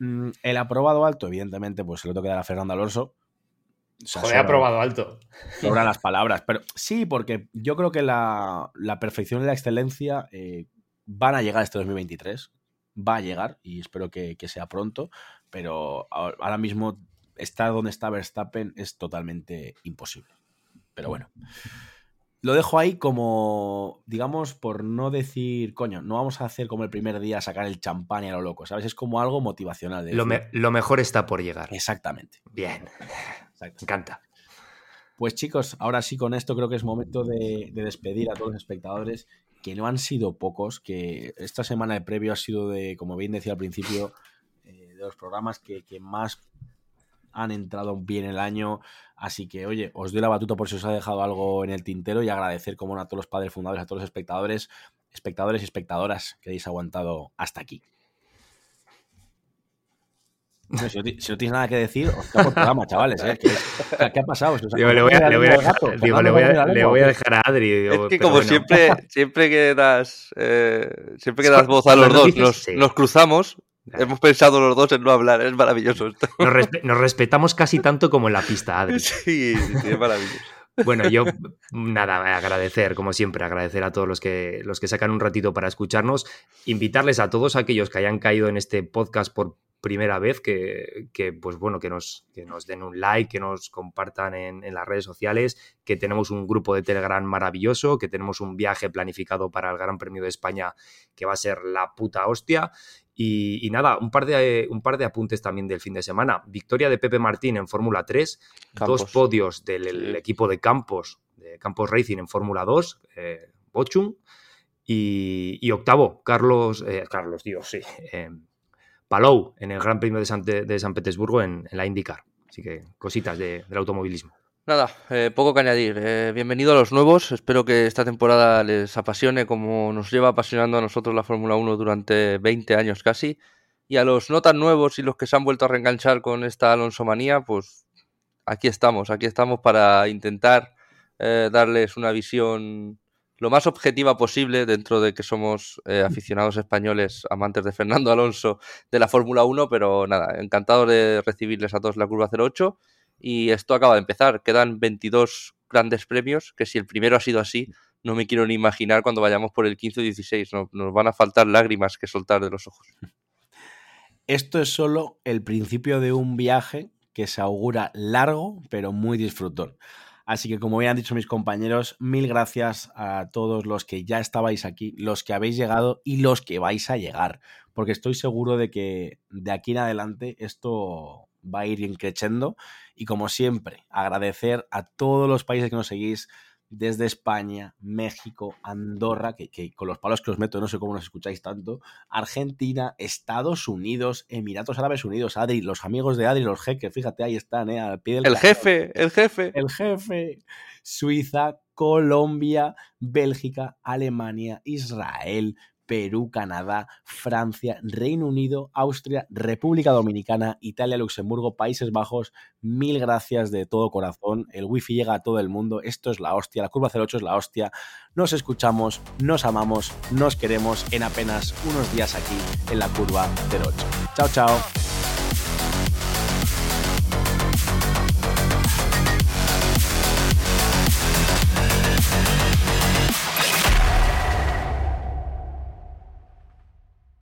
Mm, el aprobado alto, evidentemente, pues se lo toca dar a Fernando Alonso, Joder, ha probado alto. Sobran las palabras. Pero sí, porque yo creo que la, perfección y la excelencia eh, van a llegar este 2023. Va a llegar y espero que, sea pronto. Pero ahora mismo estar donde está Verstappen es totalmente imposible. Pero bueno, lo dejo ahí como, digamos, por no decir, coño, no vamos a hacer como el primer día sacar el champán y a lo loco, ¿sabes? Es como algo motivacional. lo, lo, mejor está por llegar. Exactamente. Bien. Me encanta. Pues chicos, ahora sí con esto creo que es momento de, despedir a todos los espectadores, que no han sido pocos, que esta semana de previo ha sido de, como bien decía al principio, eh, de los programas que, que más han entrado bien el año. Así que, oye, os doy la batuta por si os ha dejado algo en el tintero y agradecer, como a todos los padres fundadores, a todos los espectadores, espectadores y espectadoras que hayáis aguantado hasta aquí. si, no, tienes nada que decir, os por programa, (laughs) chavales. ¿eh? ¿Qué, ha pasado? le voy a, dejar, a Adri. es que como siempre, siempre que das, eh, siempre que das voz a los dos, nos, nos cruzamos Hemos pensado los dos en no hablar, es maravilloso esto. Nos, respetamos casi tanto como en la pista, Adri. (laughs) Sí, sí, es maravilloso. Bueno, yo nada, agradecer, como siempre, agradecer a todos los que, los que sacan un ratito para escucharnos, invitarles a todos aquellos que hayan caído en este podcast por primera vez, que, pues bueno, que nos, que nos den un like, que nos compartan en, en, las redes sociales, que tenemos un grupo de Telegram maravilloso, que tenemos un viaje planificado para el Gran Premio de España que va a ser la puta hostia y, nada, un par, de, un par de apuntes también del fin de semana. Victoria de Pepe Martín en Fórmula 3, dos podios del equipo de Campos, de Campos Racing en Fórmula 2, eh, Bochum, y, octavo, Carlos, eh, Carlos, Dios, sí, eh, Palou en el Gran Premio de San, de San Petersburgo en, la IndyCar. Así que cositas del automovilismo. Nada, eh, poco que añadir. Eh, bienvenido a los nuevos. Espero que esta temporada les apasione como nos lleva apasionando a nosotros la Fórmula 1 durante 20 años casi. Y a los no tan nuevos y los que se han vuelto a reenganchar con esta Alonso manía, pues aquí estamos, aquí estamos para intentar eh, darles una visión lo más objetiva posible dentro de que somos aficionados españoles, amantes de Fernando Alonso de la Fórmula 1, pero nada, encantado de recibirles a todos la curva 08 y esto acaba de empezar. Quedan 22 grandes premios, que si el primero ha sido así, no me quiero ni imaginar cuando vayamos por el 15 o 16. nos van a faltar lágrimas que soltar de los ojos. Esto es solo el principio de un viaje que se augura largo, pero muy disfrutón. Así que, como han dicho mis compañeros, mil gracias a todos los que ya estabais aquí, los que habéis llegado y los que vais a llegar, porque estoy seguro de que de aquí en adelante esto va a ir increciendo. Y como siempre, agradecer a todos los países que nos seguís desde España, México, Andorra, que, con los palos que os meto no sé cómo nos escucháis tanto, Argentina, Estados Unidos, Emiratos Árabes Unidos, Adri, los amigos de Adri, los jeques, fíjate, ahí están, ¿eh? al pie del El jefe, el jefe. El jefe. Suiza, Colombia, Bélgica, Alemania, Israel, Perú, Canadá, Francia, Reino Unido, Austria, República Dominicana, Italia, Luxemburgo, Países Bajos. Mil gracias de todo corazón. El wifi llega a todo el mundo. Esto es la hostia. La curva 08 es la hostia. Nos escuchamos, nos amamos, nos queremos en apenas unos días aquí en la curva 08. Chao, chao.